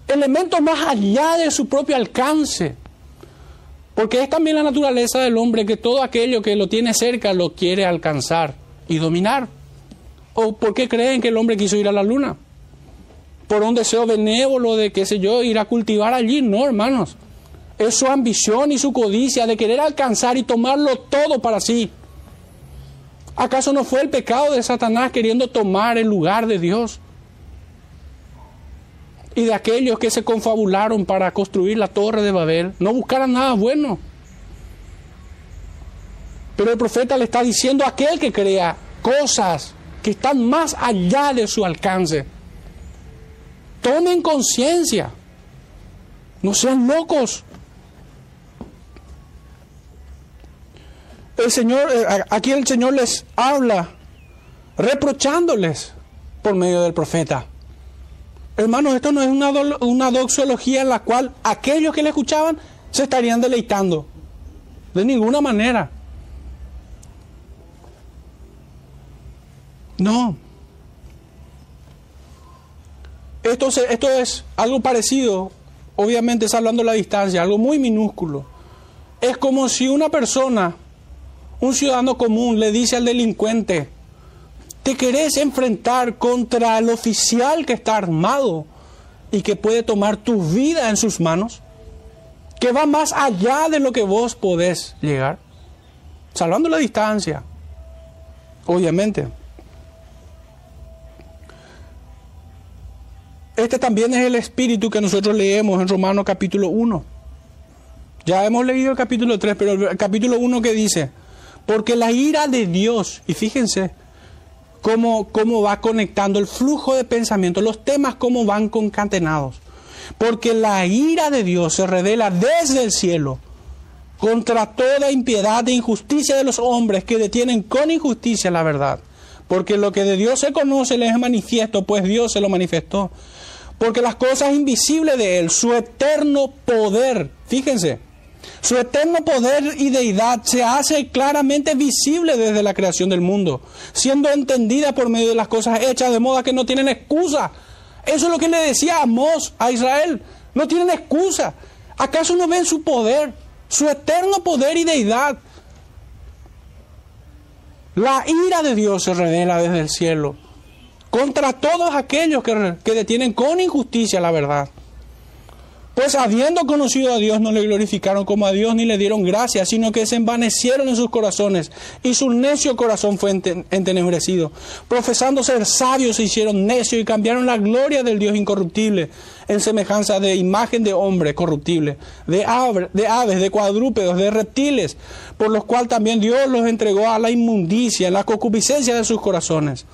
elementos más allá de su propio alcance. Porque es también la naturaleza del hombre que todo aquello que lo tiene cerca lo quiere alcanzar y dominar. ¿O por qué creen que el hombre quiso ir a la luna? ¿Por un deseo benévolo de, qué sé yo, ir a cultivar allí? No, hermanos es su ambición y su codicia de querer alcanzar y tomarlo todo para sí. ¿Acaso no fue el pecado de Satanás queriendo tomar el lugar de Dios? Y de aquellos que se confabularon para construir la torre de Babel, no buscaran nada bueno. Pero el profeta le está diciendo a aquel que crea cosas que están más allá de su alcance. Tomen conciencia. No sean locos. El Señor, eh, aquí el Señor les habla reprochándoles por medio del profeta. Hermanos, esto no es una, una doxología en la cual aquellos que le escuchaban se estarían deleitando. De ninguna manera. No. Esto, esto es algo parecido, obviamente salvando la distancia, algo muy minúsculo. Es como si una persona un ciudadano común le dice al delincuente, ¿te querés enfrentar contra el oficial que está armado y que puede tomar tu vida en sus manos? Que va más allá de lo que vos podés llegar, salvando la distancia, obviamente. Este también es el espíritu que nosotros leemos en Romanos capítulo 1. Ya hemos leído el capítulo 3, pero el capítulo 1 que dice, porque la ira de Dios, y fíjense cómo, cómo va conectando el flujo de pensamiento, los temas cómo van concatenados. Porque la ira de Dios se revela desde el cielo contra toda impiedad e injusticia de los hombres que detienen con injusticia la verdad. Porque lo que de Dios se conoce les es manifiesto, pues Dios se lo manifestó. Porque las cosas invisibles de Él, su eterno poder, fíjense, su eterno poder y deidad se hace claramente visible desde la creación del mundo, siendo entendida por medio de las cosas hechas de modo que no tienen excusa. Eso es lo que le decía Amós a Israel. No tienen excusa. ¿Acaso no ven su poder, su eterno poder y deidad? La ira de Dios se revela desde el cielo contra todos aquellos que, que detienen con injusticia la verdad. Pues habiendo conocido a Dios, no le glorificaron como a Dios ni le dieron gracias, sino que se envanecieron en sus corazones y su necio corazón fue entenebrecido. Profesando ser sabios, se hicieron necios y cambiaron la gloria del Dios incorruptible en semejanza de imagen de hombre corruptible, de, aves, de cuadrúpedos, de reptiles, por los cuales también Dios los entregó a la inmundicia, la concupiscencia de sus corazones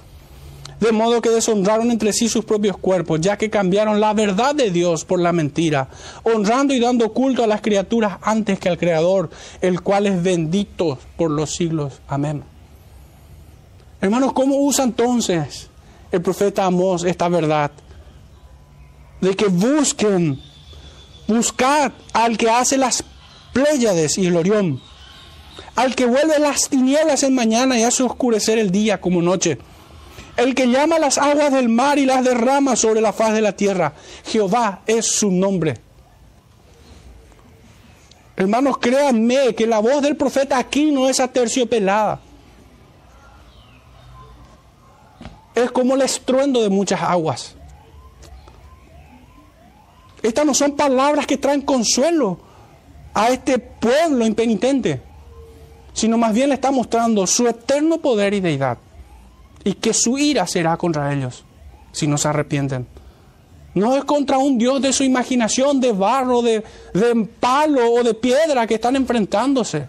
de modo que deshonraron entre sí sus propios cuerpos, ya que cambiaron la verdad de Dios por la mentira, honrando y dando culto a las criaturas antes que al Creador, el cual es bendito por los siglos. Amén. Hermanos, ¿cómo usa entonces el profeta Amós esta verdad? De que busquen, buscad al que hace las Pléyades y el Orión, al que vuelve las tinieblas en mañana y hace oscurecer el día como noche el que llama las aguas del mar y las derrama sobre la faz de la tierra. Jehová es su nombre. Hermanos, créanme que la voz del profeta aquí no es aterciopelada. Es como el estruendo de muchas aguas. Estas no son palabras que traen consuelo a este pueblo impenitente, sino más bien le está mostrando su eterno poder y deidad y que su ira será contra ellos si no se arrepienten. No es contra un Dios de su imaginación, de barro, de, de palo o de piedra que están enfrentándose.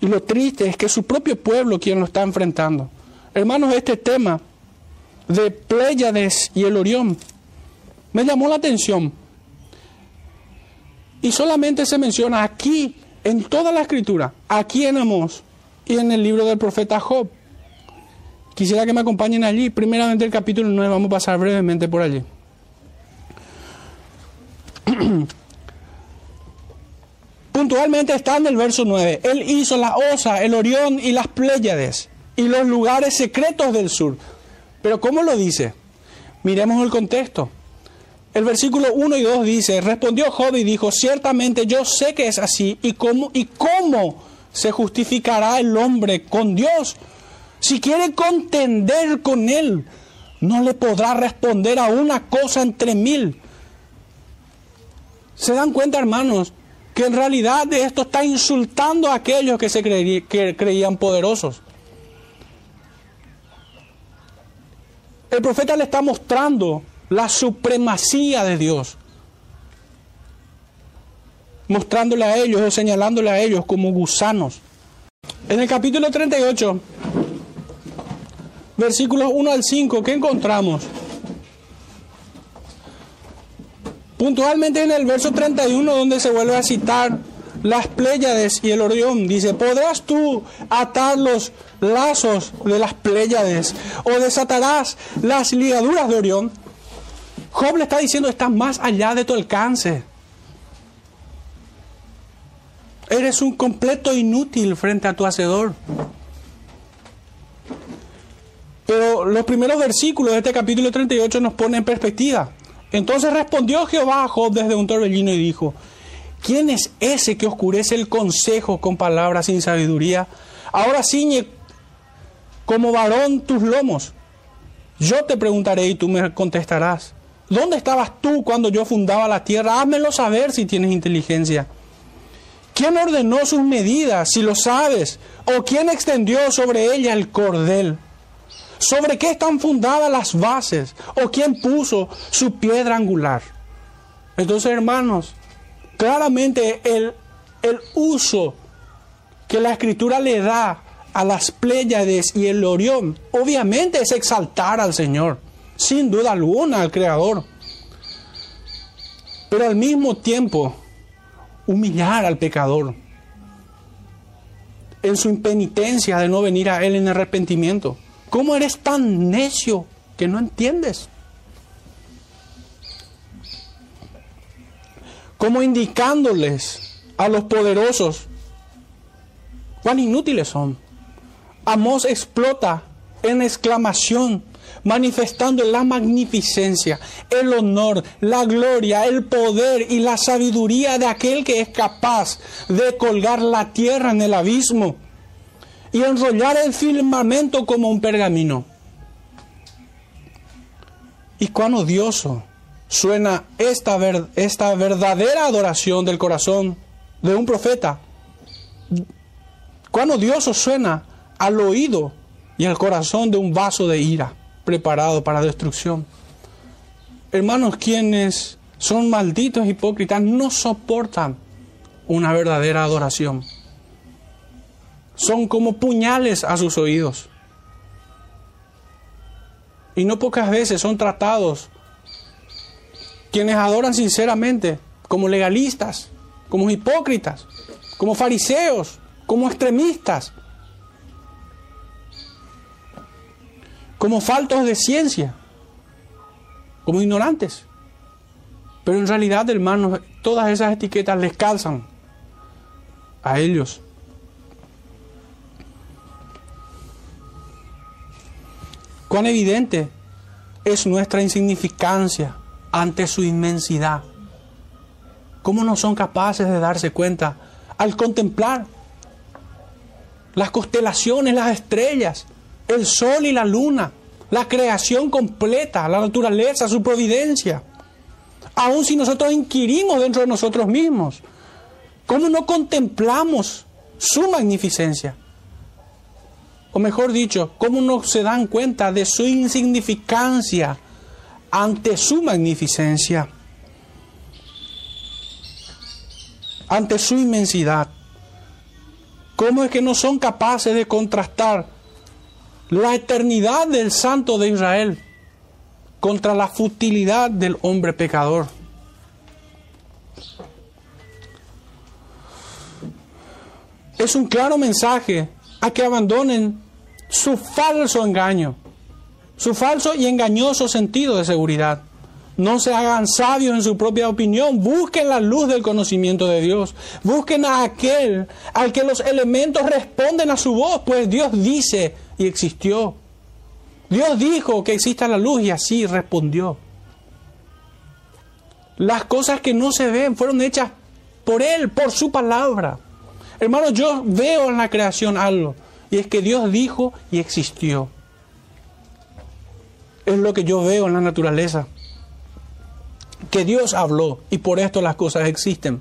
Y lo triste es que su propio pueblo quien lo está enfrentando. Hermanos, este tema de Pléyades y el Orión me llamó la atención. Y solamente se menciona aquí, en toda la escritura, aquí en Amós, y en el libro del profeta Job. Quisiera que me acompañen allí. Primeramente el capítulo 9, vamos a pasar brevemente por allí. (clears throat) Puntualmente está en el verso 9. Él hizo la Osa, el Orión y las Pléyades y los lugares secretos del sur. Pero ¿cómo lo dice? Miremos el contexto. El versículo 1 y 2 dice, respondió Job y dijo, ciertamente yo sé que es así y cómo y cómo se justificará el hombre con Dios. Si quiere contender con Él, no le podrá responder a una cosa entre mil. ¿Se dan cuenta, hermanos, que en realidad esto está insultando a aquellos que se que creían poderosos? El profeta le está mostrando la supremacía de Dios mostrándole a ellos o señalándole a ellos como gusanos. En el capítulo 38, versículos 1 al 5, ¿qué encontramos? Puntualmente en el verso 31, donde se vuelve a citar las Pléyades y el Orión, dice, ¿podrás tú atar los lazos de las Pléyades o desatarás las ligaduras de Orión? Job le está diciendo, está más allá de tu alcance. Eres un completo inútil frente a tu Hacedor. Pero los primeros versículos de este capítulo 38 nos ponen en perspectiva. Entonces respondió Jehová a Job desde un torbellino y dijo, ¿quién es ese que oscurece el consejo con palabras sin sabiduría? Ahora ciñe como varón tus lomos. Yo te preguntaré y tú me contestarás. ¿Dónde estabas tú cuando yo fundaba la tierra? Házmelo saber si tienes inteligencia. ¿Quién ordenó sus medidas, si lo sabes? ¿O quién extendió sobre ella el cordel? ¿Sobre qué están fundadas las bases? ¿O quién puso su piedra angular? Entonces, hermanos, claramente el, el uso que la escritura le da a las Pléyades y el Orión, obviamente es exaltar al Señor, sin duda alguna al Creador. Pero al mismo tiempo, humillar al pecador en su impenitencia de no venir a Él en arrepentimiento. ¿Cómo eres tan necio que no entiendes? Como indicándoles a los poderosos cuán inútiles son. Amos explota en exclamación manifestando la magnificencia, el honor, la gloria, el poder y la sabiduría de aquel que es capaz de colgar la tierra en el abismo y enrollar el firmamento como un pergamino. Y cuán odioso suena esta, esta verdadera adoración del corazón de un profeta? Cuán odioso suena al oído y al corazón de un vaso de ira preparado para destrucción. Hermanos, quienes son malditos hipócritas no soportan una verdadera adoración. Son como puñales a sus oídos. Y no pocas veces son tratados quienes adoran sinceramente como legalistas, como hipócritas, como fariseos, como extremistas, como faltos de ciencia, como ignorantes. Pero en realidad, hermanos, todas esas etiquetas les calzan a ellos. Cuán evidente es nuestra insignificancia ante su inmensidad. ¿Cómo no son capaces de darse cuenta al contemplar las constelaciones, las estrellas, el sol y la luna, la creación completa, la naturaleza, su providencia? Aun si nosotros inquirimos dentro de nosotros mismos, ¿cómo no contemplamos su magnificencia? O mejor dicho, ¿cómo no se dan cuenta de su insignificancia ante su magnificencia? Ante su inmensidad. ¿Cómo es que no son capaces de contrastar la eternidad del Santo de Israel contra la futilidad del hombre pecador? Es un claro mensaje a que abandonen su falso engaño, su falso y engañoso sentido de seguridad. No se hagan sabios en su propia opinión, busquen la luz del conocimiento de Dios, busquen a aquel al que los elementos responden a su voz, pues Dios dice y existió. Dios dijo que exista la luz y así respondió. Las cosas que no se ven fueron hechas por Él, por su palabra. Hermanos, yo veo en la creación algo. Y es que Dios dijo y existió. Es lo que yo veo en la naturaleza. Que Dios habló y por esto las cosas existen.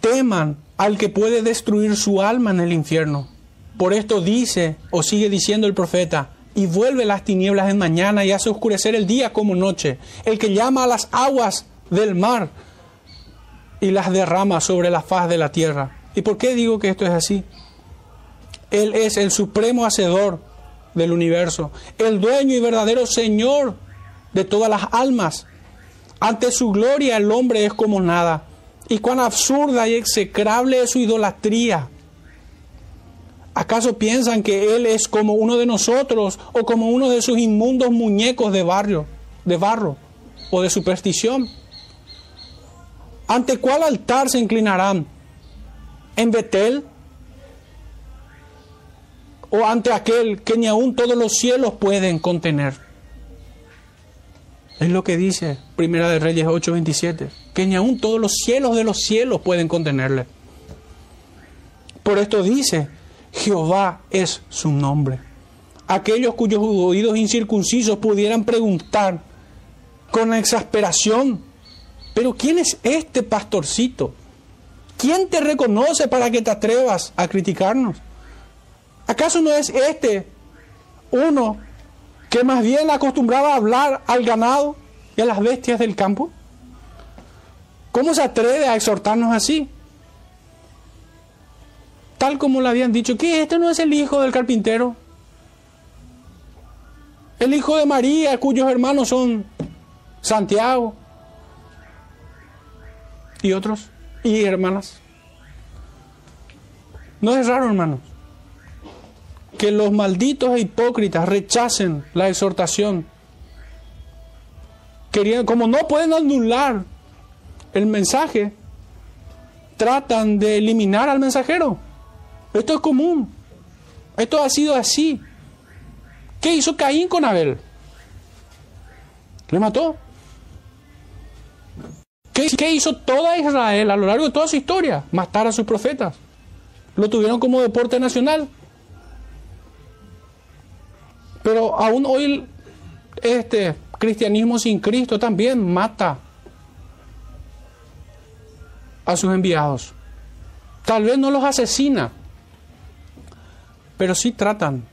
Teman al que puede destruir su alma en el infierno. Por esto dice o sigue diciendo el profeta, y vuelve las tinieblas en mañana y hace oscurecer el día como noche. El que llama a las aguas del mar y las derrama sobre la faz de la tierra. ¿Y por qué digo que esto es así? Él es el supremo hacedor del universo, el dueño y verdadero Señor de todas las almas. Ante su gloria el hombre es como nada. Y cuán absurda y execrable es su idolatría. ¿Acaso piensan que Él es como uno de nosotros o como uno de sus inmundos muñecos de barrio, de barro o de superstición? ¿Ante cuál altar se inclinarán? en Betel o ante aquel que ni aún todos los cielos pueden contener. Es lo que dice Primera de Reyes 8:27, que ni aún todos los cielos de los cielos pueden contenerle. Por esto dice, Jehová es su nombre. Aquellos cuyos oídos incircuncisos pudieran preguntar con exasperación, pero ¿quién es este pastorcito? ¿Quién te reconoce para que te atrevas a criticarnos? ¿Acaso no es este uno que más bien acostumbraba a hablar al ganado y a las bestias del campo? ¿Cómo se atreve a exhortarnos así? Tal como le habían dicho, que este no es el hijo del carpintero. El hijo de María, cuyos hermanos son Santiago y otros y hermanas. No es raro, hermanos, que los malditos e hipócritas rechacen la exhortación. Querían, como no pueden anular el mensaje, tratan de eliminar al mensajero. Esto es común. Esto ha sido así. ¿Qué hizo Caín con Abel? Le mató. ¿Qué, hizo toda Israel a lo largo de toda su historia? Matar a sus profetas. Lo tuvieron como deporte nacional. Pero aún hoy este cristianismo sin Cristo también mata a sus enviados. Tal vez no los asesina, pero sí tratan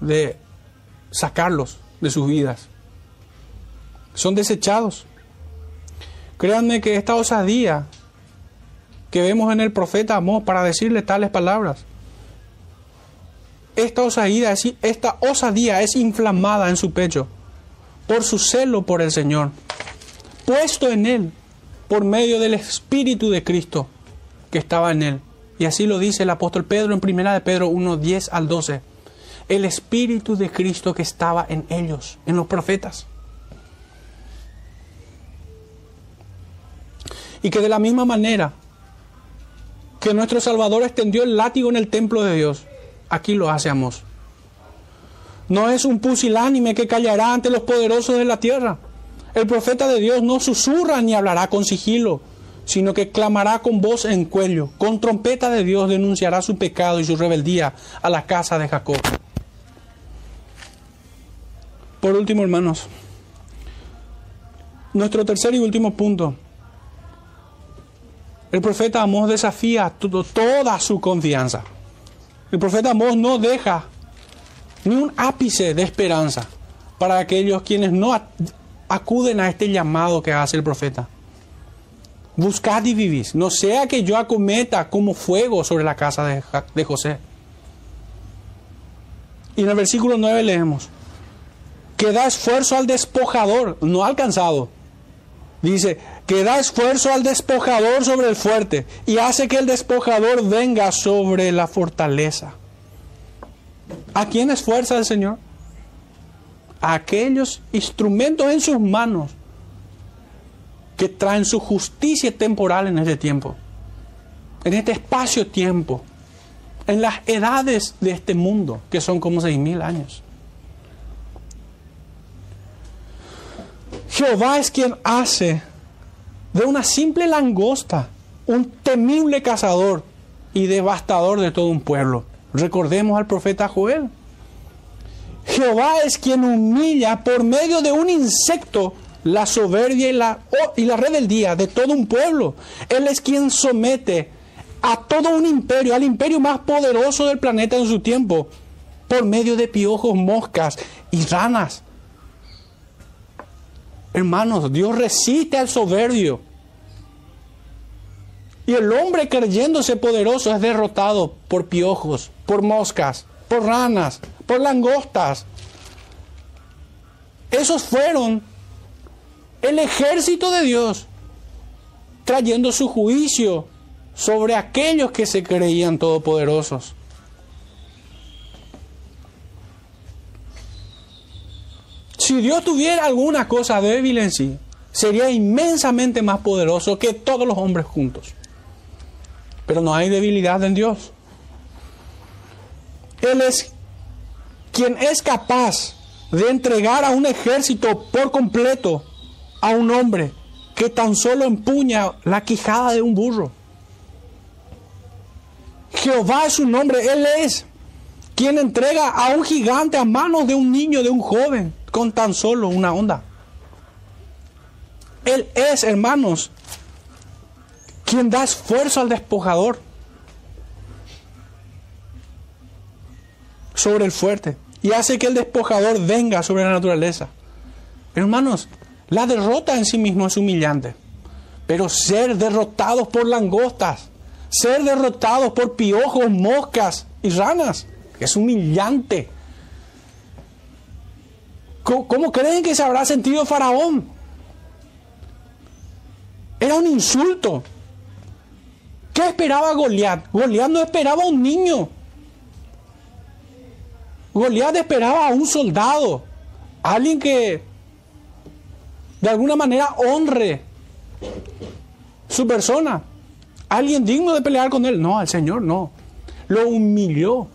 de sacarlos de sus vidas. Son desechados. Créanme que esta osadía que vemos en el profeta Amós para decirle tales palabras, esta esta osadía es inflamada en su pecho por su celo por el Señor, puesto en él por medio del Espíritu de Cristo que estaba en él. Y así lo dice el apóstol Pedro en primera de Pedro 1, 10 al 12. El Espíritu de Cristo que estaba en ellos, en los profetas. Y que de la misma manera que nuestro Salvador extendió el látigo en el templo de Dios. Aquí lo hacemos. No es un pusilánime que callará ante los poderosos de la tierra. El profeta de Dios no susurra ni hablará con sigilo, sino que clamará con voz en cuello. Con trompeta de Dios denunciará su pecado y su rebeldía a la casa de Jacob. Por último, hermanos, nuestro tercer y último punto el profeta Amós desafía toda su confianza. El profeta Amós no deja ni un ápice de esperanza para aquellos quienes no acuden a este llamado que hace el profeta. Buscad y vivís, no sea que yo acometa como fuego sobre la casa de, José. Y en el versículo 9 leemos, que da esfuerzo al despojador, no alcanzado. Dice, que da esfuerzo al despojador sobre el fuerte y hace que el despojador venga sobre la fortaleza. ¿A quién esfuerza el Señor? Aquellos instrumentos en sus manos que traen su justicia temporal en este tiempo, en este espacio-tiempo, en las edades de este mundo, que son como seis mil años. Jehová es quien hace de una simple langosta, un temible cazador y devastador de todo un pueblo. Recordemos al profeta Joel. Jehová es quien humilla por medio de un insecto la soberbia y la, y la rebeldía de todo un pueblo. Él es quien somete a todo un imperio, al imperio más poderoso del planeta en su tiempo, por medio de piojos, moscas y ranas. Hermanos, Dios resiste al soberbio. Y el hombre creyéndose poderoso es derrotado por piojos, por moscas, por ranas, por langostas. Esos fueron el ejército de Dios trayendo su juicio sobre aquellos que se creían todopoderosos. Si Dios tuviera alguna cosa débil en sí, sería inmensamente más poderoso que todos los hombres juntos. Pero no hay debilidad en Dios. Él es quien es capaz de entregar a un ejército por completo a un hombre que tan solo empuña la quijada de un burro. Jehová es su nombre, Él es quien entrega a un gigante a manos de un niño, de un joven con tan solo una onda. Él es, hermanos, quien da esfuerzo al despojador sobre el fuerte y hace que el despojador venga sobre la naturaleza. Hermanos, la derrota en sí mismo es humillante, pero ser derrotados por langostas, ser derrotados por piojos, moscas y ranas, es humillante. ¿Cómo, creen que se habrá sentido Faraón? Era un insulto. ¿Qué esperaba Goliat? Goliat no esperaba a un niño. Goliat esperaba a un soldado, alguien que de alguna manera honre su persona, alguien digno de pelear con él. No, al Señor no. Lo humilló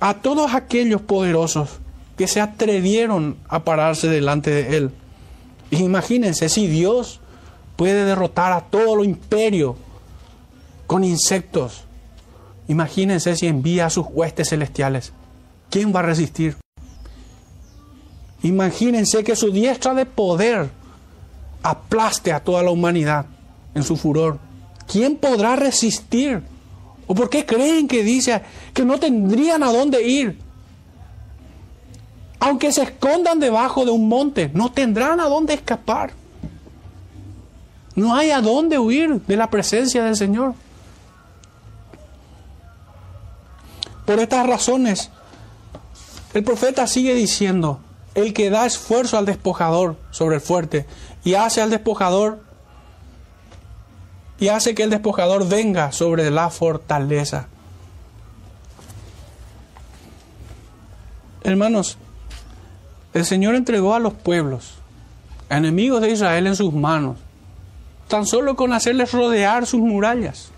a todos aquellos poderosos que se atrevieron a pararse delante de él. Imagínense si Dios puede derrotar a todo lo imperio con insectos. Imagínense si envía a sus huestes celestiales. ¿Quién va a resistir? Imagínense que su diestra de poder aplaste a toda la humanidad en su furor. ¿Quién podrá resistir? ¿O por qué creen que dice que no tendrían a dónde ir? Aunque se escondan debajo de un monte, no tendrán a dónde escapar. No hay a dónde huir de la presencia del Señor. Por estas razones, el profeta sigue diciendo, el que da esfuerzo al despojador sobre el fuerte y hace al despojador y hace que el despojador venga sobre la fortaleza. Hermanos, el Señor entregó a los pueblos, enemigos de Israel en sus manos, tan solo con hacerles rodear sus murallas.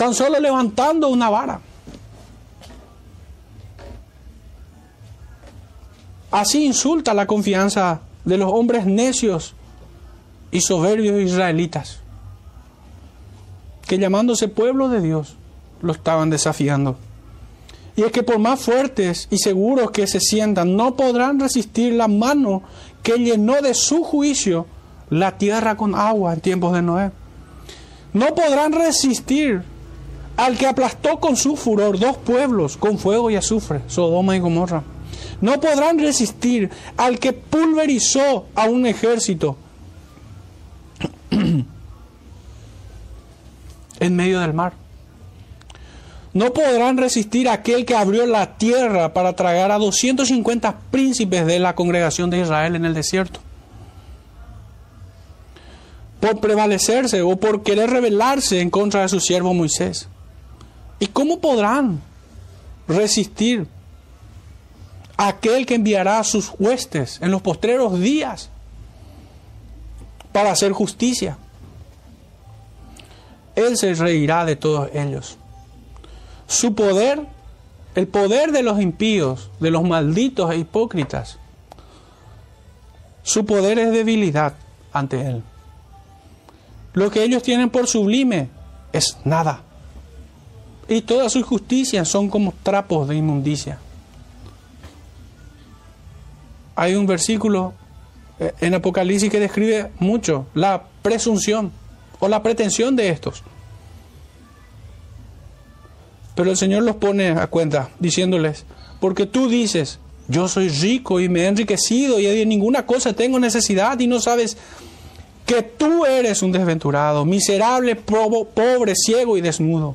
Tan solo levantando una vara. Así insulta la confianza de los hombres necios y soberbios israelitas, que llamándose pueblo de Dios, lo estaban desafiando. Y es que por más fuertes y seguros que se sientan, no podrán resistir la mano que llenó de su juicio la tierra con agua en tiempos de Noé. No podrán resistir al que aplastó con su furor dos pueblos con fuego y azufre, Sodoma y Gomorra. No podrán resistir al que pulverizó a un ejército (clears throat) en medio del mar. No podrán resistir aquel que abrió la tierra para tragar a 250 príncipes de la congregación de Israel en el desierto. Por prevalecerse o por querer rebelarse en contra de su siervo Moisés. ¿Y cómo podrán resistir a aquel que enviará sus huestes en los postreros días para hacer justicia? Él se reirá de todos ellos. Su poder, el poder de los impíos, de los malditos e hipócritas, su poder es debilidad ante Él. Lo que ellos tienen por sublime es nada. Y todas sus justicias son como trapos de inmundicia. Hay un versículo eh, en Apocalipsis que describe mucho la presunción o la pretensión de estos. Pero el Señor los pone a cuenta diciéndoles, porque tú dices, yo soy rico y me he enriquecido y de ninguna cosa tengo necesidad y no sabes que tú eres un desventurado, miserable, pobre, ciego y desnudo.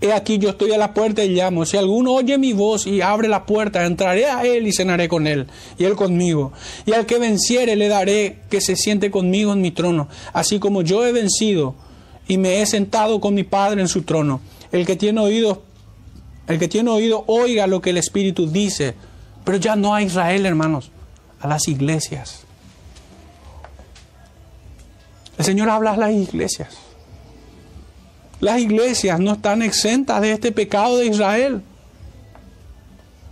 He aquí yo estoy a la puerta y llamo. Si alguno oye mi voz y abre la puerta, entraré a él y cenaré con él, y él conmigo. Y al que venciere le daré que se siente conmigo en mi trono, así como yo he vencido y me he sentado con mi Padre en su trono. El que tiene oído, el que tiene oído, oiga lo que el Espíritu dice pero ya no a Israel, hermanos, a las iglesias. El Señor habla a las iglesias. Las iglesias no están exentas de este pecado de Israel.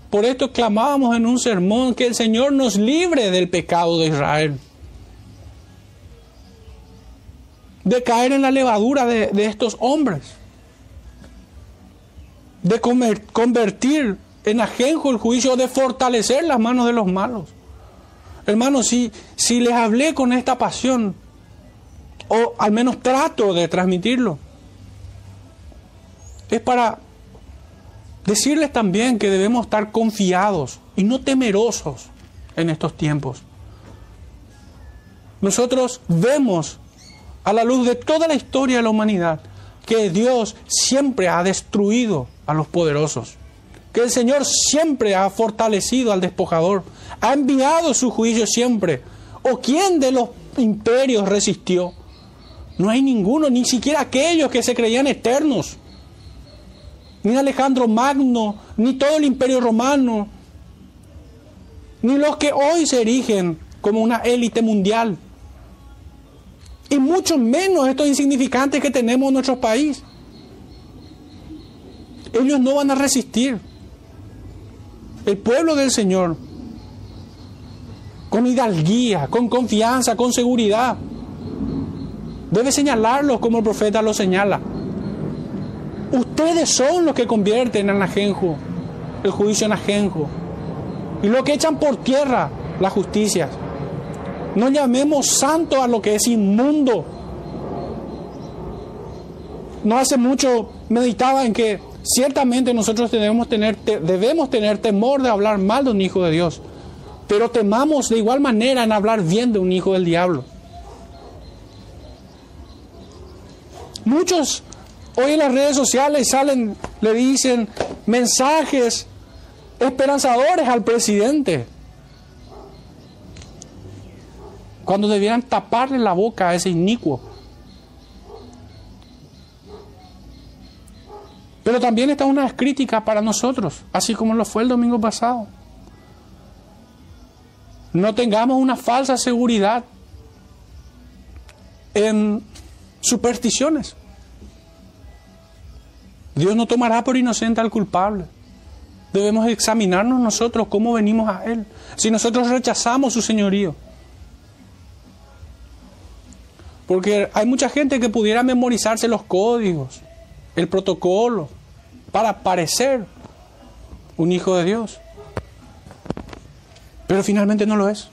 Por esto clamábamos en un sermón que el Señor nos libre del pecado de Israel. De caer en la levadura de, estos hombres. De convertir en ajenjo el juicio de fortalecer las manos de los malos. Hermanos, si, si les hablé con esta pasión, o al menos trato de transmitirlo, es para decirles también que debemos estar confiados y no temerosos en estos tiempos. Nosotros vemos a la luz de toda la historia de la humanidad que Dios siempre ha destruido a los poderosos que el Señor siempre ha fortalecido al despojador, ha enviado su juicio siempre. ¿O quién de los imperios resistió? No hay ninguno, ni siquiera aquellos que se creían eternos. Ni Alejandro Magno, ni todo el imperio romano, ni los que hoy se erigen como una élite mundial. Y mucho menos estos insignificantes que tenemos en nuestro país. Ellos no van a resistir. El pueblo del Señor, con hidalguía, con confianza, con seguridad, debe señalarlos como el profeta lo señala. Ustedes son los que convierten en ajenjo, el juicio en ajenjo, y los que echan por tierra la justicia. No llamemos santo a lo que es inmundo. No hace mucho meditaba en que ciertamente nosotros debemos tener, debemos tener temor de hablar mal de un hijo de Dios, pero temamos de igual manera en hablar bien de un hijo del diablo. Muchos hoy en las redes sociales salen, le dicen mensajes esperanzadores al presidente. Cuando debieran taparle la boca a ese inicuo. Pero también está una crítica para nosotros, así como lo fue el domingo pasado. No tengamos una falsa seguridad en supersticiones. Dios no tomará por inocente al culpable. Debemos examinarnos nosotros cómo venimos a Él. Si nosotros rechazamos su señorío. Porque hay mucha gente que pudiera memorizarse los códigos, el protocolo, para parecer un hijo de Dios. Pero finalmente no lo es.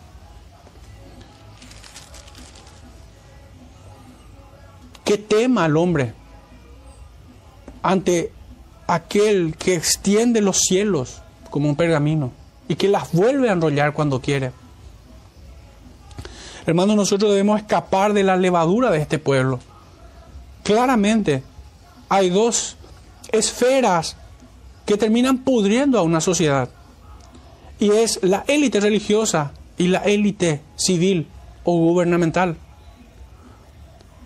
¿Qué tema al hombre ante aquel que extiende los cielos como un pergamino y que las vuelve a enrollar cuando quiere? Hermanos, nosotros debemos escapar de la levadura de este pueblo. Claramente hay dos esferas que terminan pudriendo a una sociedad. Y es la élite religiosa y la élite civil o gubernamental.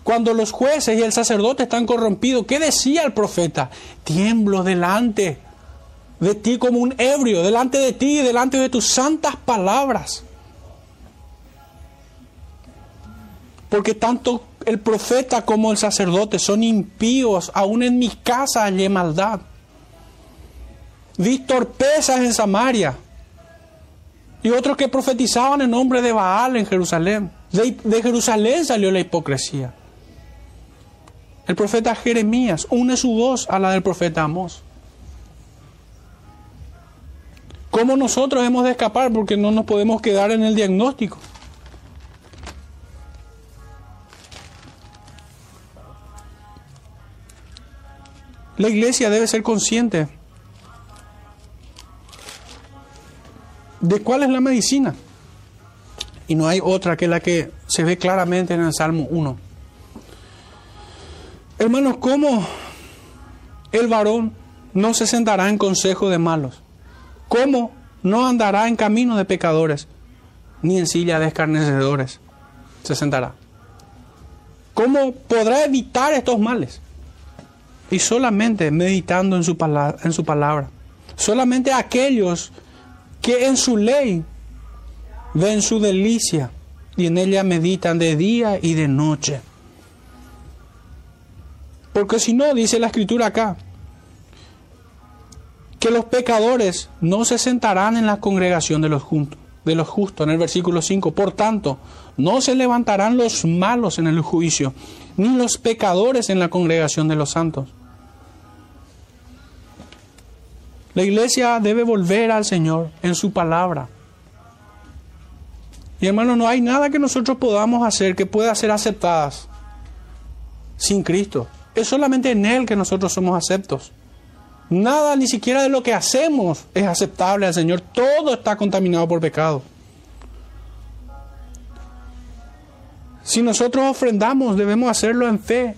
Cuando los jueces y el sacerdote están corrompidos, ¿qué decía el profeta? Tiemblo delante de ti como un ebrio, delante de ti, delante de tus santas palabras. Porque tanto el profeta como el sacerdote son impíos, aún en mis casas hay maldad. Vi torpezas en Samaria y otros que profetizaban en nombre de Baal en Jerusalén. De, de Jerusalén salió la hipocresía. El profeta Jeremías une su voz a la del profeta Amós. ¿Cómo nosotros hemos de escapar? Porque no nos podemos quedar en el diagnóstico. La iglesia debe ser consciente de cuál es la medicina. Y no hay otra que la que se ve claramente en el Salmo 1. Hermanos, ¿cómo el varón no se sentará en consejo de malos? ¿Cómo no andará en camino de pecadores? Ni en silla de escarnecedores se sentará. ¿Cómo podrá evitar estos males? Y solamente meditando en su, palabra, en su palabra. Solamente aquellos que en su ley ven su delicia y en ella meditan de día y de noche. Porque si no, dice la escritura acá, que los pecadores no se sentarán en la congregación de los, justos, en el versículo 5. Por tanto, no se levantarán los malos en el juicio, ni los pecadores en la congregación de los santos. La iglesia debe volver al Señor en su palabra. Y hermano, no hay nada que nosotros podamos hacer que pueda ser aceptadas sin Cristo. Es solamente en Él que nosotros somos aceptos. Nada, ni siquiera de lo que hacemos es aceptable al Señor. Todo está contaminado por pecado. Si nosotros ofrendamos, debemos hacerlo en fe,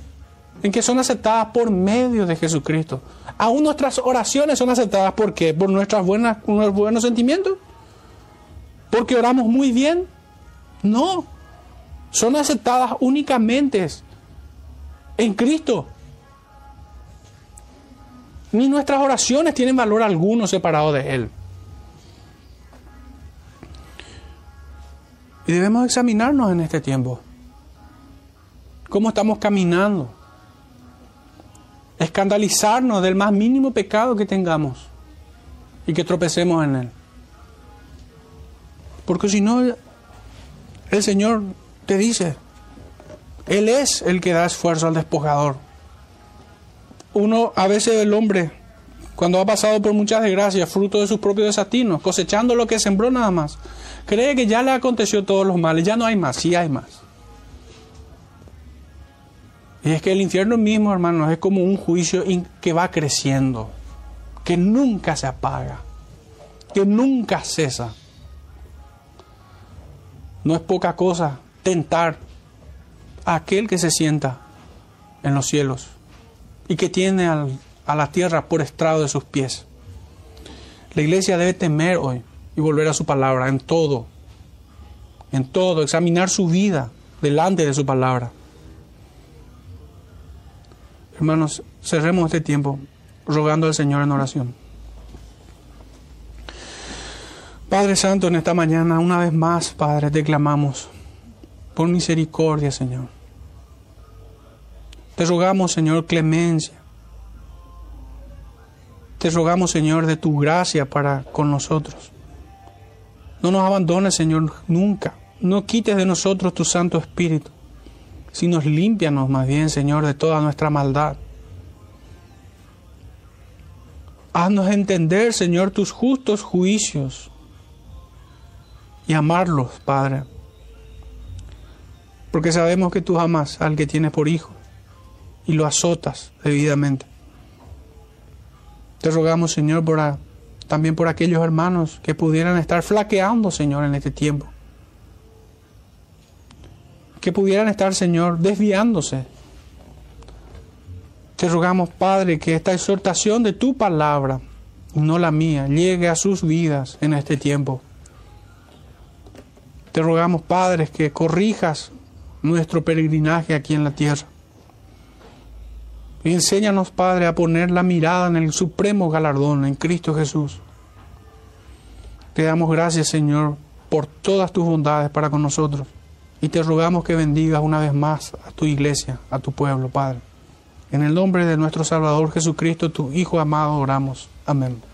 en que son aceptadas por medio de Jesucristo. Aún nuestras oraciones son aceptadas ¿por qué? Por nuestros buenos sentimientos. Porque oramos muy bien. No. Son aceptadas únicamente en Cristo. Ni nuestras oraciones tienen valor alguno separado de Él. Y debemos examinarnos en este tiempo. ¿Cómo estamos caminando? Escandalizarnos del más mínimo pecado que tengamos y que tropecemos en él. Porque si no, el Señor te dice, Él es el que da esfuerzo al despojador. Uno, a veces el hombre, cuando ha pasado por muchas desgracias, fruto de sus propios desatinos, cosechando lo que sembró nada más, cree que ya le aconteció todos los males, ya no hay más, sí hay más. Y es que el infierno mismo, hermanos, es como un juicio que va creciendo, que nunca se apaga, que nunca cesa. No es poca cosa tentar aquel que se sienta en los cielos y que tiene a la tierra por estrado de sus pies. La iglesia debe temer hoy y volver a su palabra en todo, en todo, examinar su vida delante de su palabra. Hermanos, cerremos este tiempo rogando al Señor en oración. Padre Santo, en esta mañana, una vez más, Padre, te clamamos por misericordia, Señor. Te rogamos, Señor, clemencia. Te rogamos, Señor, de tu gracia para con nosotros. No nos abandones, Señor, nunca. No quites de nosotros tu Santo Espíritu, sino límpianos más bien, Señor, de toda nuestra maldad. Haznos entender, Señor, tus justos juicios y amarlos, Padre. Porque sabemos que tú amas al que tienes por hijo y lo azotas debidamente. Te rogamos, Señor, también por aquellos hermanos que pudieran estar flaqueando, Señor, en este tiempo. Que pudieran estar, Señor, desviándose. Te rogamos, Padre, que esta exhortación de tu palabra, no la mía, llegue a sus vidas en este tiempo. Te rogamos, Padre, que corrijas nuestro peregrinaje aquí en la tierra. Y enséñanos, Padre, a poner la mirada en el supremo galardón, en Cristo Jesús. Te damos gracias, Señor, por todas tus bondades para con nosotros. Y te rogamos que bendigas una vez más a tu iglesia, a tu pueblo, Padre. En el nombre de nuestro Salvador Jesucristo, tu Hijo amado, oramos. Amén.